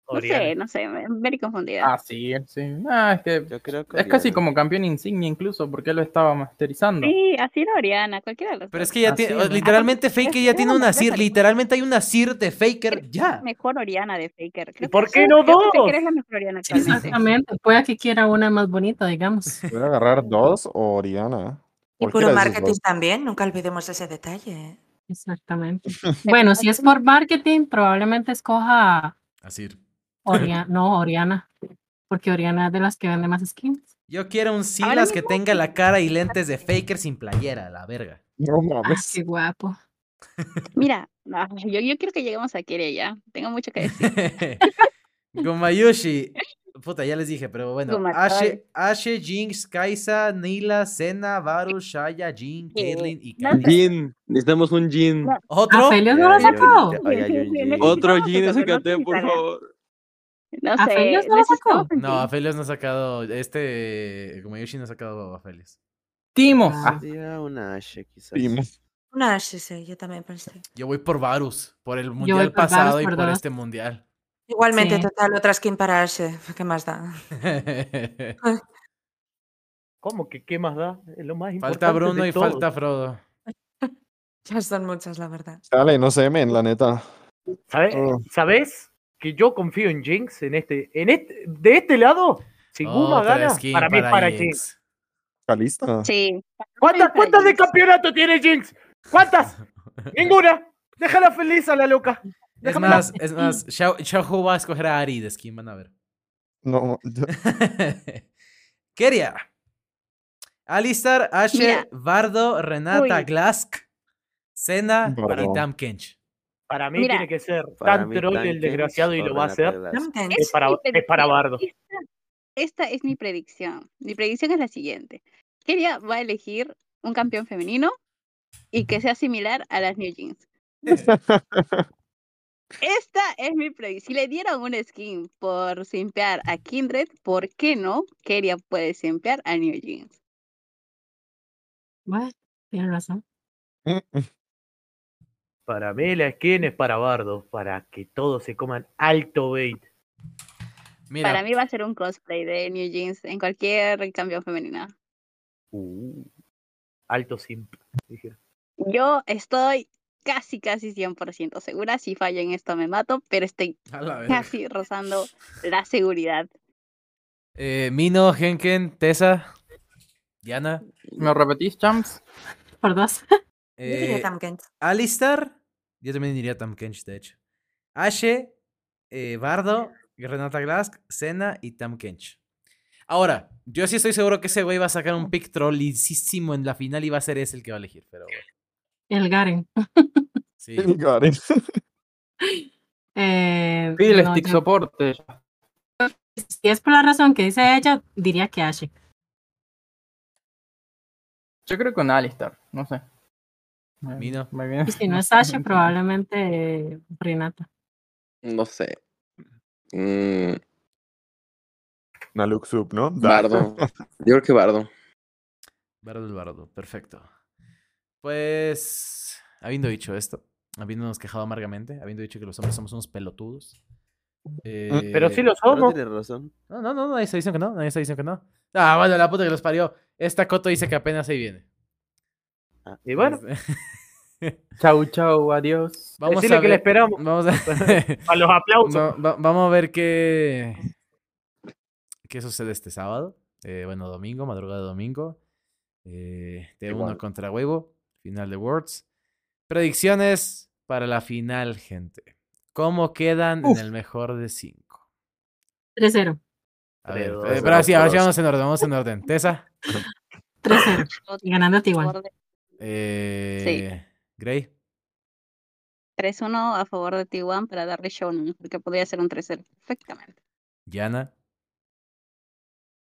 Oriana. No sé, no sé, me- very confundida. Ah, sí, sí. Ah, es que Yo creo que es casi como campeón insignia incluso, porque él lo estaba masterizando. Sí, así era Oriana, cualquiera de los Pero es que ya Así tiene, literalmente Faker ya tiene un una Asir, mejor. literalmente hay un Asir de Faker ya. Mejor Oriana de Faker. Creo por que qué sí, no creo que dos? Faker es la mejor Oriana actualmente. Exactamente. Puede que quiera una más bonita, digamos. (laughs) Voy a agarrar dos o Oriana. Y puro marketing también, nunca olvidemos ese detalle. Exactamente. (laughs) Bueno, si es por marketing, probablemente escoja Asir. Oriana. No, Oriana. Porque Oriana es de las que vende más skins. Yo quiero un Silas que tenga la cara y lentes de Faker sin playera, la verga. No Ah, mames. qué guapo. (laughs) Mira, ah, yo, yo quiero que lleguemos a Kire ya. Tengo mucho que decir. (laughs) Gomayushi. Puta, ya les dije, pero bueno. Ashe, Ashe, Jinx, Kaisa, Nila, Senna, Varus, Shaya, Jin. Caitlyn y sé. Jin. Necesitamos un Jin. ¿Otro? Otro Jin, no SKT, por favor. No ¿A sé. Felios no lo sacó? No, team. Aphelios no ha sacado. Este. Gomayushi no ha sacado a Aphelios. Timo. Ah. Sería una Ashe, quizás. Timo. Una sí, sí, yo también pensé. Yo voy por Varus, por el mundial por Varus pasado y por dos. este mundial. Igualmente, Sí. total, otra skin para Ashe. ¿Qué más da? (laughs) ¿Cómo que qué más da? Es lo más importante. falta Bruno de y todo. falta Frodo. (laughs) Ya son muchas, la verdad. Dale, no sé, men, la neta. ¿Sabes? Oh. ¿Sabes? Que yo confío en Jinx en este, en este, de este lado. Si Guma gana, para mí es para Jinx. Jinx. ¿Calista? Sí. ¿Cuántas, cuántas de campeonato tiene Jinx? ¿Cuántas? (laughs) Ninguna. Déjala feliz a la loca. Es más, es más, Xiaohu va a escoger a Ari de skin, van a ver. No, yo- (laughs) Keria. Alistar, Ashe, Mira. Bardo, Renata, Uy. Glask, Bardo. y Tam Kench. Para mí Mira. tiene que ser tan troll el desgraciado y lo va a hacer. Es para, es para. Bardo. Esta, esta es mi predicción. Mi predicción es la siguiente. Keria va a elegir un campeón femenino y que sea similar a las New Jeans. (laughs) Esta es mi predicción. Si le dieron un skin por simpear a Kindred, ¿por qué no Keria puede simpear a New Jeans? Bueno, tienes razón. (laughs) Para mí la skin es para Bardo, para que todos se coman alto bait. Mira, Para mí va a ser un cosplay de New Jeans en cualquier campeón femenina. Uh, alto simp. dije. Yo estoy casi, casi 100% segura. Si fallo en esto me mato, pero estoy casi rozando la seguridad. Eh, Mino, Henken, Tessa. Diana. ¿Me repetís, champs? Por dos. Yo diría Eh, Tam Kench. Alistar. Yo también diría Tam Kench, de hecho. Ashe, eh, Bardo, (laughs) Renata Glask, Senna y Tam Kench. Ahora, yo sí estoy seguro que ese güey va a sacar un pick trollicísimo en la final y va a ser ese el que va a elegir, pero bueno. El Garen. (laughs) Sí. Garen. (laughs) Eh, Pide el no, stick yo- soporte. si es por la razón que dice ella, diría que Ashe. Yo creo con Alistar, no sé. Mino. me viene- Y si no es (laughs) Ashe, probablemente eh, Renata. No sé. Mm, Naluk Sub, ¿no? (laughs) Bardo. Yo creo que Bardo. Bardo el Bardo, perfecto. Pues, habiendo dicho esto, habiéndonos quejado amargamente, habiendo dicho que los hombres somos unos pelotudos. Pero sí eh, lo Pero somos. tienes razón. No, no, no, nadie está diciendo que no, nadie está diciendo que no. Ah, bueno, la puta que los parió. Esta Coto dice que apenas ahí viene. Y bueno, (laughs) Chau, chau, adiós. vamos decirle a que le ver- esperamos Vamos a, (laughs) a los (laughs) aplausos. no, va- vamos a ver qué, qué sucede este sábado. Eh, bueno, domingo, madrugada de domingo. Eh, T1 Igual. contra Huevo, final de Worlds. Predicciones para la final, gente. ¿Cómo quedan Uf. en el mejor de cinco? 3-0. A ver, Tres, eh, pero así, vamos en orden, vamos en orden. Tessa, 3-0. Y ganando T1. Eh, Gray, 3-1 a favor de T1 para darle show, ¿no? porque podría ser un 3-0 perfectamente. Yana,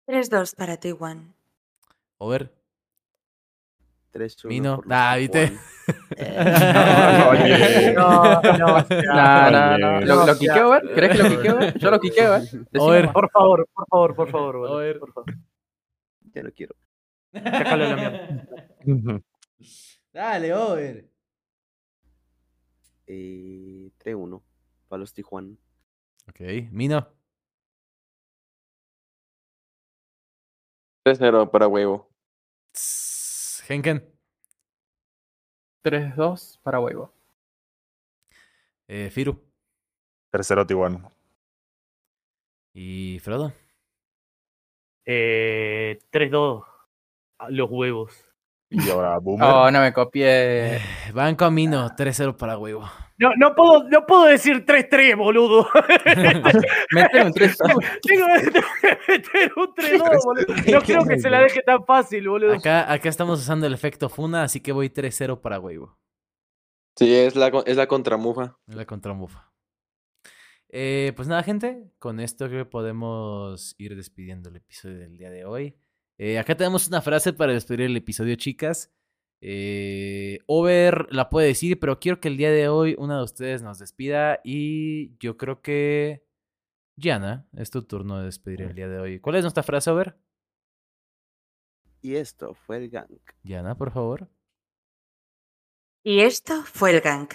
3-2 para T1. Over. 3-1. Mino. por Ah, ¿viste? Oye. (laughs) No, no, No, no, (laughs) no. Oye. ¿Lo, lo quiqueo, ver? ¿Crees que lo quiqueo, ver? Yo lo quiqueo, ¿eh? (laughs) Decime Over. por favor, por favor, por favor. A ver. por favor. Ya no quiero. Sácalo la mierda. (laughs) Dale, over. Eh, 3-1 para los Tijuana. Ok, Mino. 3-0 para huevo. Henken. 3-2 para huevo. Eh, Firu. Tercero Tijuana. Y Frodo. Eh, 3-2. a Los huevos. Y ahora Boomer. Oh, no me copié. Eh, Banco Mino, 3-0 para huevo. No, no puedo, no puedo decir 3-3, boludo. (laughs) Mete un 3 Tengo que meter un 3-2, boludo. No (laughs) creo que se la deje tan fácil, boludo. Acá, acá estamos usando el efecto Funa, así que voy 3-0 para huevo. Sí, es la, es la contramufa. Es la contramufa. Eh, pues nada, gente. Con esto creo que podemos ir despidiendo el episodio del día de hoy. Eh, acá tenemos una frase para despedir el episodio, chicas. Eh, Over la puede decir, pero quiero que el día de hoy una de ustedes nos despida. Y yo creo que. Gianna, es tu turno de despedir el día de hoy. ¿Cuál es nuestra frase, Over? Y esto fue el gank. Gianna, por favor. Y esto fue el gank.